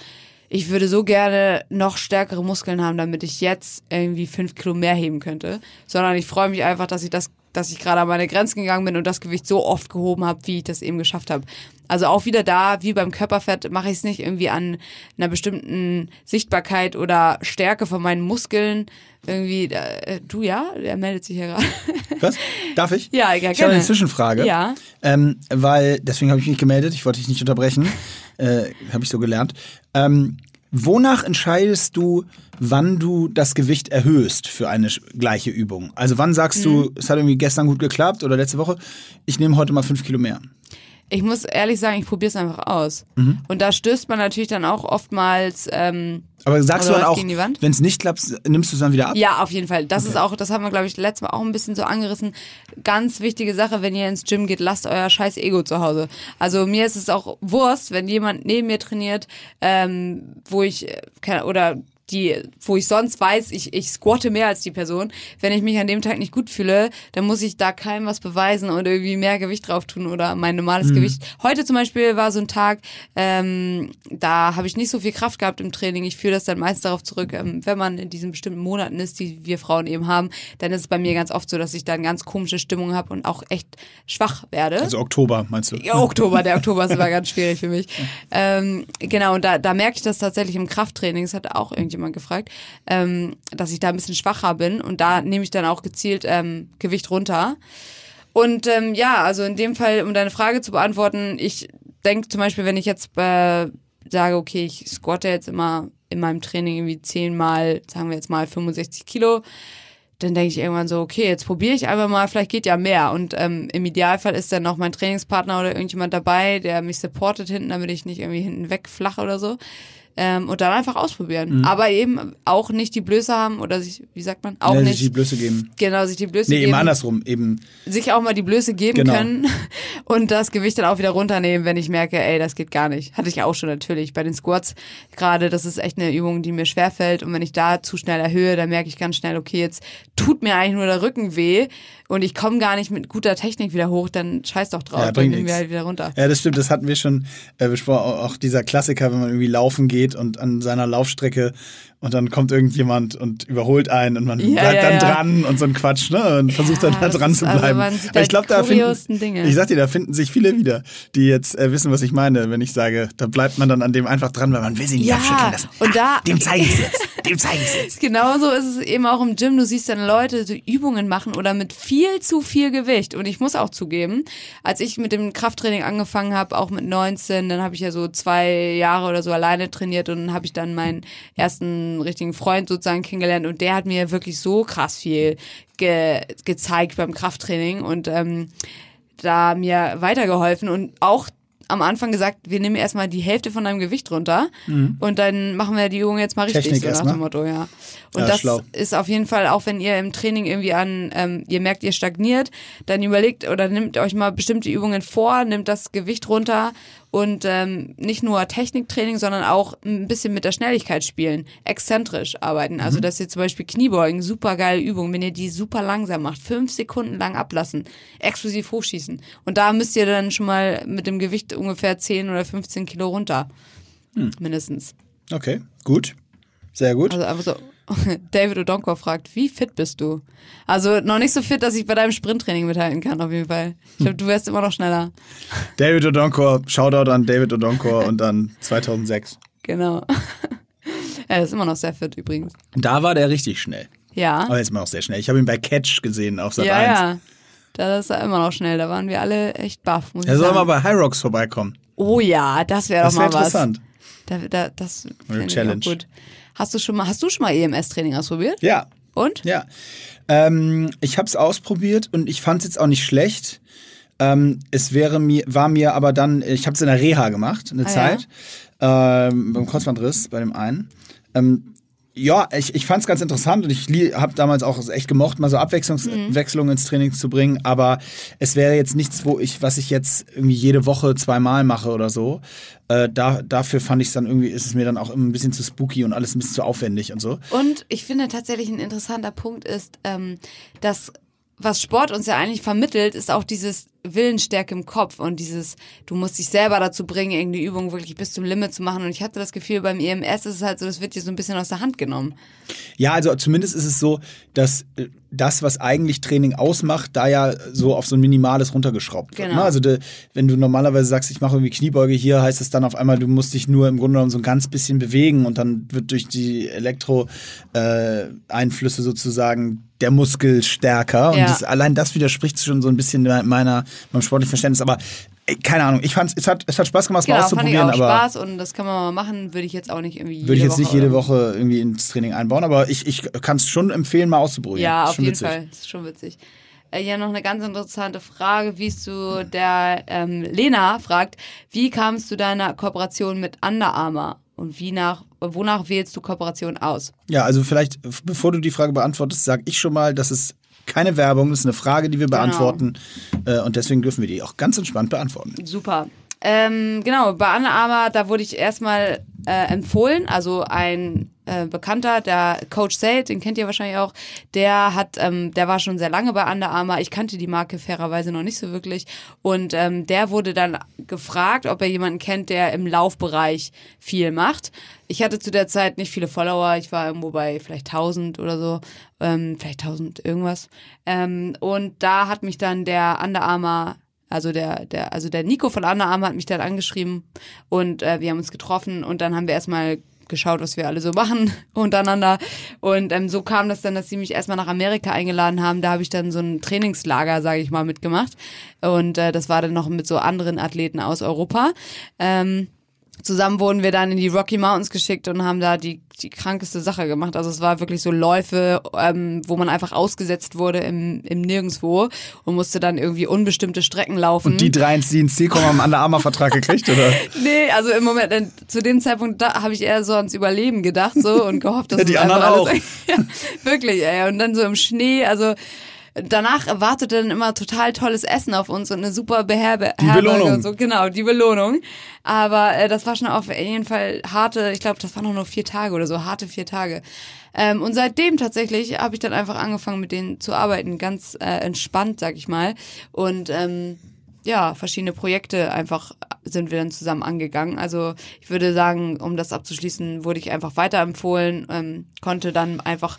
Speaker 2: ich würde so gerne noch stärkere Muskeln haben, damit ich jetzt irgendwie fünf Kilo mehr heben könnte, sondern ich freue mich einfach, dass ich das, dass ich gerade an meine Grenzen gegangen bin und das Gewicht so oft gehoben habe, wie ich das eben geschafft habe. Also auch wieder da, wie beim Körperfett, mache ich es nicht irgendwie an einer bestimmten Sichtbarkeit oder Stärke von meinen Muskeln. Irgendwie, äh, du ja, der meldet sich hier gerade.
Speaker 1: Was? Darf ich?
Speaker 2: Ja, ja, gerne.
Speaker 1: Ich habe eine Zwischenfrage.
Speaker 2: Ja.
Speaker 1: Ähm, weil, deswegen habe ich mich gemeldet, ich wollte dich nicht unterbrechen. Äh, habe ich so gelernt. Ähm, wonach entscheidest du, wann du das Gewicht erhöhst für eine gleiche Übung? Also wann sagst mhm. du, es hat irgendwie gestern gut geklappt oder letzte Woche, ich nehme heute mal fünf Kilo mehr?
Speaker 2: Ich muss ehrlich sagen, ich probiere es einfach aus. Mhm. Und da stößt man natürlich dann auch oftmals. Ähm,
Speaker 1: aber sagst du dann auch, wenn es nicht klappt, nimmst du es dann wieder ab?
Speaker 2: Ja, auf jeden Fall. Das okay. ist auch, das haben wir, glaube ich, letztes Mal auch ein bisschen so angerissen. Ganz wichtige Sache, wenn ihr ins Gym geht, lasst euer scheiß Ego zu Hause. Also mir ist es auch Wurst, wenn jemand neben mir trainiert, ähm, wo ich, äh, oder die, wo ich sonst weiß, ich, ich squatte mehr als die Person. Wenn ich mich an dem Tag nicht gut fühle, dann muss ich da keinem was beweisen und irgendwie mehr Gewicht drauf tun oder mein normales mhm. Gewicht. Heute zum Beispiel war so ein Tag, ähm, da habe ich nicht so viel Kraft gehabt im Training. Ich führe das dann meist darauf zurück, ähm, wenn man in diesen bestimmten Monaten ist, die wir Frauen eben haben, dann ist es bei mir ganz oft so, dass ich dann ganz komische Stimmung habe und auch echt schwach werde.
Speaker 1: Also Oktober, meinst du?
Speaker 2: Ja, Oktober, der Oktober ist immer ganz schwierig für mich. Ähm, genau, und da, da merke ich das tatsächlich im Krafttraining. Das hat auch irgendwie jemand gefragt, ähm, dass ich da ein bisschen schwacher bin und da nehme ich dann auch gezielt ähm, Gewicht runter. Und ähm, ja, also in dem Fall, um deine Frage zu beantworten, ich denke zum Beispiel, wenn ich jetzt äh, sage, okay, ich squatte jetzt immer in meinem Training irgendwie zehnmal, sagen wir jetzt mal 65 Kilo, dann denke ich irgendwann so, okay, jetzt probiere ich einfach mal, vielleicht geht ja mehr. Und ähm, im Idealfall ist dann noch mein Trainingspartner oder irgendjemand dabei, der mich supportet hinten, damit ich nicht irgendwie hinten wegflache oder so ähm, und dann einfach ausprobieren. Mhm. Aber eben auch nicht die Blöße haben oder sich, wie sagt man, auch
Speaker 1: ja,
Speaker 2: nicht.
Speaker 1: Sich die Blöße geben.
Speaker 2: Genau, sich die Blöße
Speaker 1: nee,
Speaker 2: geben.
Speaker 1: Nee, eben andersrum, eben.
Speaker 2: Sich auch mal die Blöße geben genau. können und das Gewicht dann auch wieder runternehmen, wenn ich merke, ey, das geht gar nicht. Hatte ich auch schon natürlich bei den Squats gerade. Das ist echt eine Übung, die mir schwerfällt und wenn ich da zu schnell erhöhe, dann merke ich ganz schnell, okay, jetzt tut mir eigentlich nur der Rücken weh und ich komme gar nicht mit guter Technik wieder hoch, dann scheiß doch drauf, ja, dann nehmen wir halt wieder runter.
Speaker 1: Ja, das stimmt, das hatten wir schon äh, besprochen. Auch dieser Klassiker, wenn man irgendwie laufen geht und an seiner Laufstrecke und dann kommt irgendjemand und überholt einen und man ja, bleibt ja, dann ja. dran und so ein Quatsch, ne? Und versucht dann da dran zu also bleiben. Also ich glaube, da finden, Dinge. ich sag dir, da finden sich viele wieder, die jetzt äh, wissen, was ich meine, wenn ich sage, da bleibt man dann an dem einfach dran, weil man will sie nicht abschütteln lassen.
Speaker 2: Und da,
Speaker 1: dem zeige ich jetzt, dem zeige ich jetzt.
Speaker 2: Genauso ist es eben auch im Gym. Du siehst dann Leute so Übungen machen oder mit viel zu viel Gewicht. Und ich muss auch zugeben, als ich mit dem Krafttraining angefangen habe, auch mit 19, dann habe ich ja so zwei Jahre oder so alleine trainiert und dann habe ich dann meinen ersten richtigen Freund sozusagen kennengelernt und der hat mir wirklich so krass viel ge gezeigt beim Krafttraining und ähm, da mir weitergeholfen und auch am Anfang gesagt, wir nehmen erstmal die Hälfte von deinem Gewicht runter mhm. und dann machen wir die Übung jetzt mal richtig, Technik so nach dem Motto, ja. Und ja, das schlau. ist auf jeden Fall, auch wenn ihr im Training irgendwie an, ähm, ihr merkt, ihr stagniert, dann überlegt oder nehmt euch mal bestimmte Übungen vor, nimmt das Gewicht runter und ähm, nicht nur Techniktraining, sondern auch ein bisschen mit der Schnelligkeit spielen, exzentrisch arbeiten. Also, mhm. dass ihr zum Beispiel Kniebeugen, super geile Übung, wenn ihr die super langsam macht, fünf Sekunden lang ablassen, explosiv hochschießen. Und da müsst ihr dann schon mal mit dem Gewicht ungefähr 10 oder 15 Kilo runter. Mhm. Mindestens.
Speaker 1: Okay, gut. Sehr gut.
Speaker 2: Also einfach so David Odonkor fragt, wie fit bist du? Also noch nicht so fit, dass ich bei deinem Sprinttraining mithalten kann, auf jeden Fall. Ich glaube, du wärst immer noch schneller.
Speaker 1: David Odonkor, Shoutout an David Odonkor und dann 2006.
Speaker 2: Genau. Er ist immer noch sehr fit übrigens.
Speaker 1: Da war der richtig schnell.
Speaker 2: Ja.
Speaker 1: Aber jetzt immer noch sehr schnell. Ich habe ihn bei Catch gesehen auf Sat
Speaker 2: ja,
Speaker 1: 1.
Speaker 2: Ja, da ist er immer noch schnell. Da waren wir alle echt baff.
Speaker 1: er soll mal bei High Rocks vorbeikommen.
Speaker 2: Oh ja, das wäre doch mal
Speaker 1: was. Das wäre interessant.
Speaker 2: Da, da, das Challenge. Ich auch gut. Hast du schon mal, hast du schon mal EMS-Training ausprobiert?
Speaker 1: Ja.
Speaker 2: Und?
Speaker 1: Ja. Ähm, ich habe es ausprobiert und ich fand es jetzt auch nicht schlecht. Ähm, es wäre mir, war mir aber dann, ich habe es in der Reha gemacht, eine
Speaker 2: Ah,
Speaker 1: Zeit, ähm, beim Kreuzbandriss bei dem einen. Ähm, ja, ich, ich fand es ganz interessant und ich habe damals auch echt gemocht, mal so Abwechslung ins Training zu bringen. Aber es wäre jetzt nichts, wo ich, was ich jetzt irgendwie jede Woche zweimal mache oder so. Äh, da, dafür fand ich es dann irgendwie, ist es mir dann auch immer ein bisschen zu spooky und alles ein bisschen zu aufwendig und so.
Speaker 2: Und ich finde tatsächlich ein interessanter Punkt ist, ähm, dass was Sport uns ja eigentlich vermittelt, ist auch dieses Willensstärke im Kopf und dieses, du musst dich selber dazu bringen, irgendeine Übung wirklich bis zum Limit zu machen. Und ich hatte das Gefühl, beim EMS ist es halt so, das wird dir so ein bisschen aus der Hand genommen.
Speaker 1: Ja, also zumindest ist es so, dass äh, das, was eigentlich Training ausmacht, da ja so auf so ein Minimales runtergeschraubt wird.
Speaker 2: Genau.
Speaker 1: Ne? Also de, wenn du normalerweise sagst, ich mache irgendwie Kniebeuge hier, heißt es dann auf einmal, du musst dich nur im Grunde genommen so ein ganz bisschen bewegen und dann wird durch die Elektro-Einflüsse sozusagen der Muskel stärker. Und
Speaker 2: Ja.
Speaker 1: das, allein das widerspricht schon so ein bisschen meiner, meinem sportlichen Verständnis. Aber ey, keine Ahnung, ich fand's, es hat, es hat Spaß gemacht, es mal
Speaker 2: Genau, fand ich
Speaker 1: auszuprobieren,
Speaker 2: auch
Speaker 1: aber
Speaker 2: Spaß und das kann man mal machen, würde ich jetzt auch nicht irgendwie jede
Speaker 1: würde ich jetzt
Speaker 2: Woche
Speaker 1: nicht jede Woche irgendwie ins Training einbauen, aber ich, ich kann es schon empfehlen, mal auszuprobieren.
Speaker 2: Ja, auf jeden
Speaker 1: witzig.
Speaker 2: Fall. Das ist schon witzig. Äh, ja, noch eine ganz interessante Frage, wie es zu der ähm, Lena fragt, wie kam es zu deiner Kooperation mit Under Armour und wie nach, wonach wählst du Kooperation aus?
Speaker 1: Ja, also vielleicht, bevor du die Frage beantwortest, sage ich schon mal, das ist keine Werbung, das ist eine Frage, die wir
Speaker 2: Genau.
Speaker 1: beantworten. Äh, und deswegen dürfen wir die auch ganz entspannt beantworten.
Speaker 2: Super. Ähm, genau, bei Under Armour, da wurde ich erstmal äh, empfohlen, also ein äh, Bekannter, der Coach Sade, den kennt ihr wahrscheinlich auch, der hat, ähm, der war schon sehr lange bei Under Armour. Ich kannte die Marke fairerweise noch nicht so wirklich. Und ähm, der wurde dann gefragt, ob er jemanden kennt, der im Laufbereich viel macht. Ich hatte zu der Zeit nicht viele Follower. Ich war irgendwo bei vielleicht 1000 oder so, ähm, vielleicht 1000 irgendwas. Ähm, und da hat mich dann der Under Armour also der, der, also der Nico von Under Armour hat mich dann angeschrieben und äh, wir haben uns getroffen und dann haben wir erstmal geschaut, was wir alle so machen untereinander. Und ähm, so kam das dann, dass sie mich erstmal nach Amerika eingeladen haben. Da habe ich dann so ein Trainingslager, sage ich mal, mitgemacht. Und äh, das war dann noch mit so anderen Athleten aus Europa. Ähm, Zusammen wurden wir dann in die Rocky Mountains geschickt und haben da die, die krankeste Sache gemacht. Also es war wirklich so Läufe, ähm, wo man einfach ausgesetzt wurde im, im Nirgendwo und musste dann irgendwie unbestimmte Strecken laufen.
Speaker 1: Und die drei, ins Ziel kommen, haben einen Under-Armour-Vertrag gekriegt, oder?
Speaker 2: Nee, also im Moment, äh, zu dem Zeitpunkt da habe ich eher so ans Überleben gedacht so und gehofft, dass
Speaker 1: Ja, die
Speaker 2: es
Speaker 1: anderen
Speaker 2: alles, ja, wirklich, ey. Und dann so im Schnee, also danach erwartete dann immer total tolles Essen auf uns und eine super Beherbe
Speaker 1: Die Belohnung.
Speaker 2: und so, genau, die Belohnung. Aber äh, das war schon auf jeden Fall harte, ich glaube, das waren noch nur vier Tage oder so, harte vier Tage. Ähm, und seitdem tatsächlich habe ich dann einfach angefangen, mit denen zu arbeiten, ganz äh, entspannt, sag ich mal. Und ähm, ja, verschiedene Projekte einfach sind wir dann zusammen angegangen. Also ich würde sagen, um das abzuschließen, wurde ich einfach weiterempfohlen, ähm, konnte dann einfach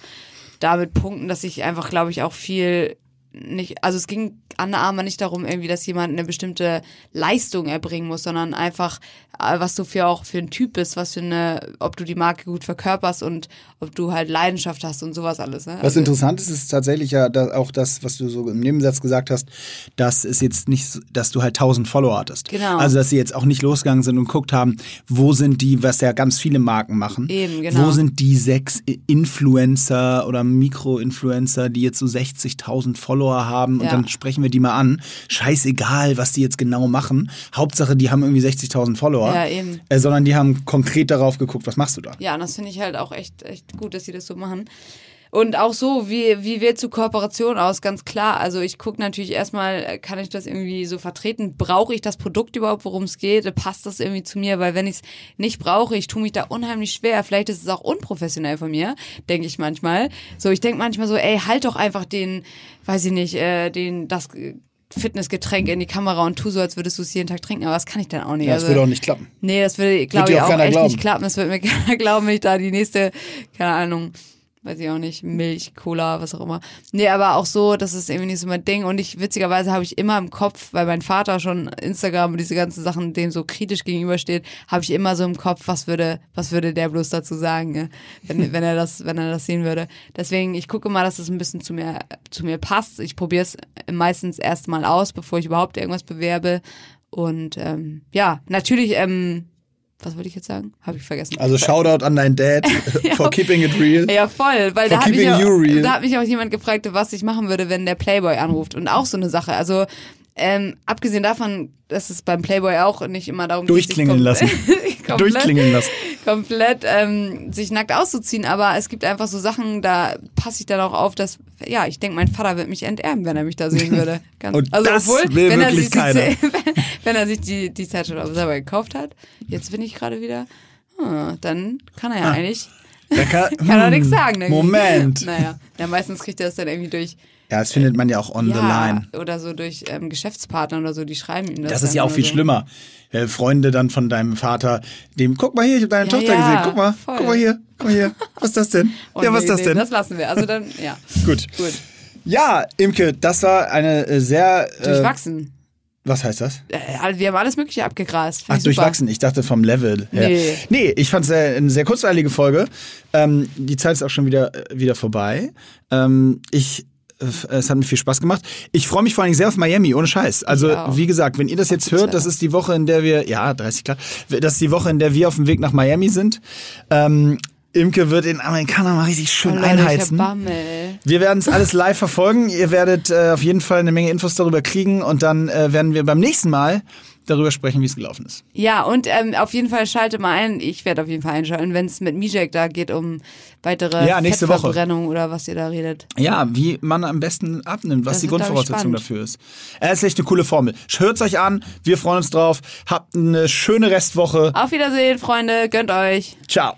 Speaker 2: damit punkten, dass ich einfach, glaube ich, auch viel nicht, also es ging an der Arme nicht darum, irgendwie, dass jemand eine bestimmte Leistung erbringen muss, sondern einfach, äh, was du für auch für ein Typ bist, was für eine, ob du die Marke gut verkörperst und ob du halt Leidenschaft hast und sowas alles. Ne?
Speaker 1: Was interessant ist, ist tatsächlich ja auch das, was du so im Nebensatz gesagt hast, dass es jetzt nicht, dass du halt 1000 Follower hattest.
Speaker 2: Genau.
Speaker 1: Also, dass sie jetzt auch nicht losgegangen sind und geguckt haben, wo sind die, was ja ganz viele Marken machen.
Speaker 2: Eben, genau.
Speaker 1: Wo sind die sechs Influencer oder Mikro-Influencer, die jetzt so 60.000 Follower haben und
Speaker 2: Ja.
Speaker 1: dann sprechen wir die mal an. Scheißegal, was die jetzt genau machen. Hauptsache, die haben irgendwie 60.000 Follower.
Speaker 2: Ja, eben.
Speaker 1: Äh, sondern die haben konkret darauf geguckt, was machst du da?
Speaker 2: Ja, und das finde ich halt auch echt, echt gut, dass sie das so machen. Und auch so, wie, wie wählt zu Kooperation aus? Ganz klar. Also ich gucke natürlich erstmal, äh, kann ich das irgendwie so vertreten? Brauche ich das Produkt überhaupt, worum es geht? Passt das irgendwie zu mir? Weil wenn ich es nicht brauche, ich tue mich da unheimlich schwer. Vielleicht ist es auch unprofessionell von mir, denke ich manchmal. So, ich denke manchmal so, ey, halt doch einfach den, weiß ich nicht, äh, den, das Fitnessgetränk in die Kamera und tu so, als würdest du es jeden Tag trinken. Aber das kann ich dann auch nicht.
Speaker 1: Ja, das
Speaker 2: also,
Speaker 1: würde auch nicht klappen.
Speaker 2: Nee, das würde, glaube ich,
Speaker 1: auch
Speaker 2: auch echt
Speaker 1: glauben.
Speaker 2: nicht klappen. Das wird mir keiner glauben, wenn ich da die nächste, keine Ahnung, weiß ich auch nicht, Milch, Cola, was auch immer. Nee, aber auch so, das ist irgendwie nicht so mein Ding. Und ich, witzigerweise habe ich immer im Kopf, weil mein Vater schon Instagram und diese ganzen Sachen dem so kritisch gegenübersteht, habe ich immer so im Kopf, was würde, was würde der bloß dazu sagen, ne? wenn, wenn er das, wenn er das sehen würde. Deswegen, ich gucke mal, dass es ein bisschen zu mir, zu mir passt. Ich probiere es meistens erst mal aus, bevor ich überhaupt irgendwas bewerbe. Und ähm, ja, natürlich, ähm, was wollte ich jetzt sagen? Habe ich vergessen.
Speaker 1: Also Shoutout an dein Dad for keeping it real.
Speaker 2: Ja, voll, weil da hat, mich auch, da hat mich auch jemand gefragt, was ich machen würde, wenn der Playboy anruft. Und auch so eine Sache. Also Ähm, abgesehen davon, dass es beim Playboy auch nicht immer darum
Speaker 1: Durchklingeln
Speaker 2: geht, sich
Speaker 1: lassen. Durchklingeln lassen.
Speaker 2: Komplett ähm, sich nackt auszuziehen, aber es gibt einfach so Sachen, da passe ich dann auch auf, dass, ja, ich denke, mein Vater wird mich enterben, wenn er mich da sehen würde. Ganz,
Speaker 1: Und das will
Speaker 2: wenn er sich die,
Speaker 1: keiner.
Speaker 2: wenn er sich die, die Zeitschrift auch selber gekauft hat, jetzt bin ich gerade wieder, hm, dann kann er ja eigentlich,
Speaker 1: Da kann,
Speaker 2: kann er
Speaker 1: hm,
Speaker 2: nichts sagen. irgendwie.
Speaker 1: Moment.
Speaker 2: Naja, ja, meistens kriegt er das dann irgendwie durch,
Speaker 1: Ja, das findet man ja auch on the
Speaker 2: ja,
Speaker 1: line.
Speaker 2: oder so durch ähm, Geschäftspartner oder so, die schreiben ihm das
Speaker 1: Das ist ja auch viel
Speaker 2: so.
Speaker 1: schlimmer. Äh, Freunde dann von deinem Vater, dem, guck mal hier, ich habe deine
Speaker 2: Ja,
Speaker 1: Tochter
Speaker 2: ja,
Speaker 1: gesehen, guck mal,
Speaker 2: voll.
Speaker 1: guck mal hier, guck mal hier. Was ist das denn?
Speaker 2: Oh,
Speaker 1: ja, was
Speaker 2: nee,
Speaker 1: ist das
Speaker 2: nee,
Speaker 1: denn?
Speaker 2: Das lassen wir, also dann, ja,
Speaker 1: Gut.
Speaker 2: gut.
Speaker 1: Ja, Imke, das war eine äh, sehr. Äh,
Speaker 2: Durchwachsen.
Speaker 1: was heißt das?
Speaker 2: Äh, also wir haben alles Mögliche abgegrast. Find
Speaker 1: Ach,
Speaker 2: ich
Speaker 1: durchwachsen. Ich dachte vom Level her.
Speaker 2: Nee.
Speaker 1: Nee, ich fand es eine sehr kurzweilige Folge. Ähm, die Zeit ist auch schon wieder, äh, wieder vorbei. Ähm, ich es hat mir viel Spaß gemacht. Ich freue mich vor allem sehr auf Miami, ohne Scheiß. Also, wie gesagt, wenn ihr das jetzt hört, das ist die Woche, in der wir, ja, 30 Grad, das ist die Woche, in der wir auf dem Weg nach Miami sind. Ähm, Imke wird den Amerikanern mal richtig schön
Speaker 2: Oh,
Speaker 1: einheizen. Wir werden es alles live verfolgen. Ihr werdet äh, auf jeden Fall eine Menge Infos darüber kriegen und dann äh, werden wir beim nächsten Mal darüber sprechen, wie es gelaufen ist.
Speaker 2: Ja, und ähm, auf jeden Fall schalte mal ein. Ich werde auf jeden Fall einschalten, wenn es mit Mijek da geht um weitere
Speaker 1: Ja, nächste Woche.
Speaker 2: Fettverbrennung oder was ihr da redet.
Speaker 1: Ja, wie man am besten abnimmt, was
Speaker 2: Das
Speaker 1: die Grundvoraussetzung dafür ist. Es ist echt eine coole Formel. Hört's euch an, wir freuen uns drauf. Habt eine schöne Restwoche.
Speaker 2: Auf Wiedersehen, Freunde. Gönnt euch.
Speaker 1: Ciao.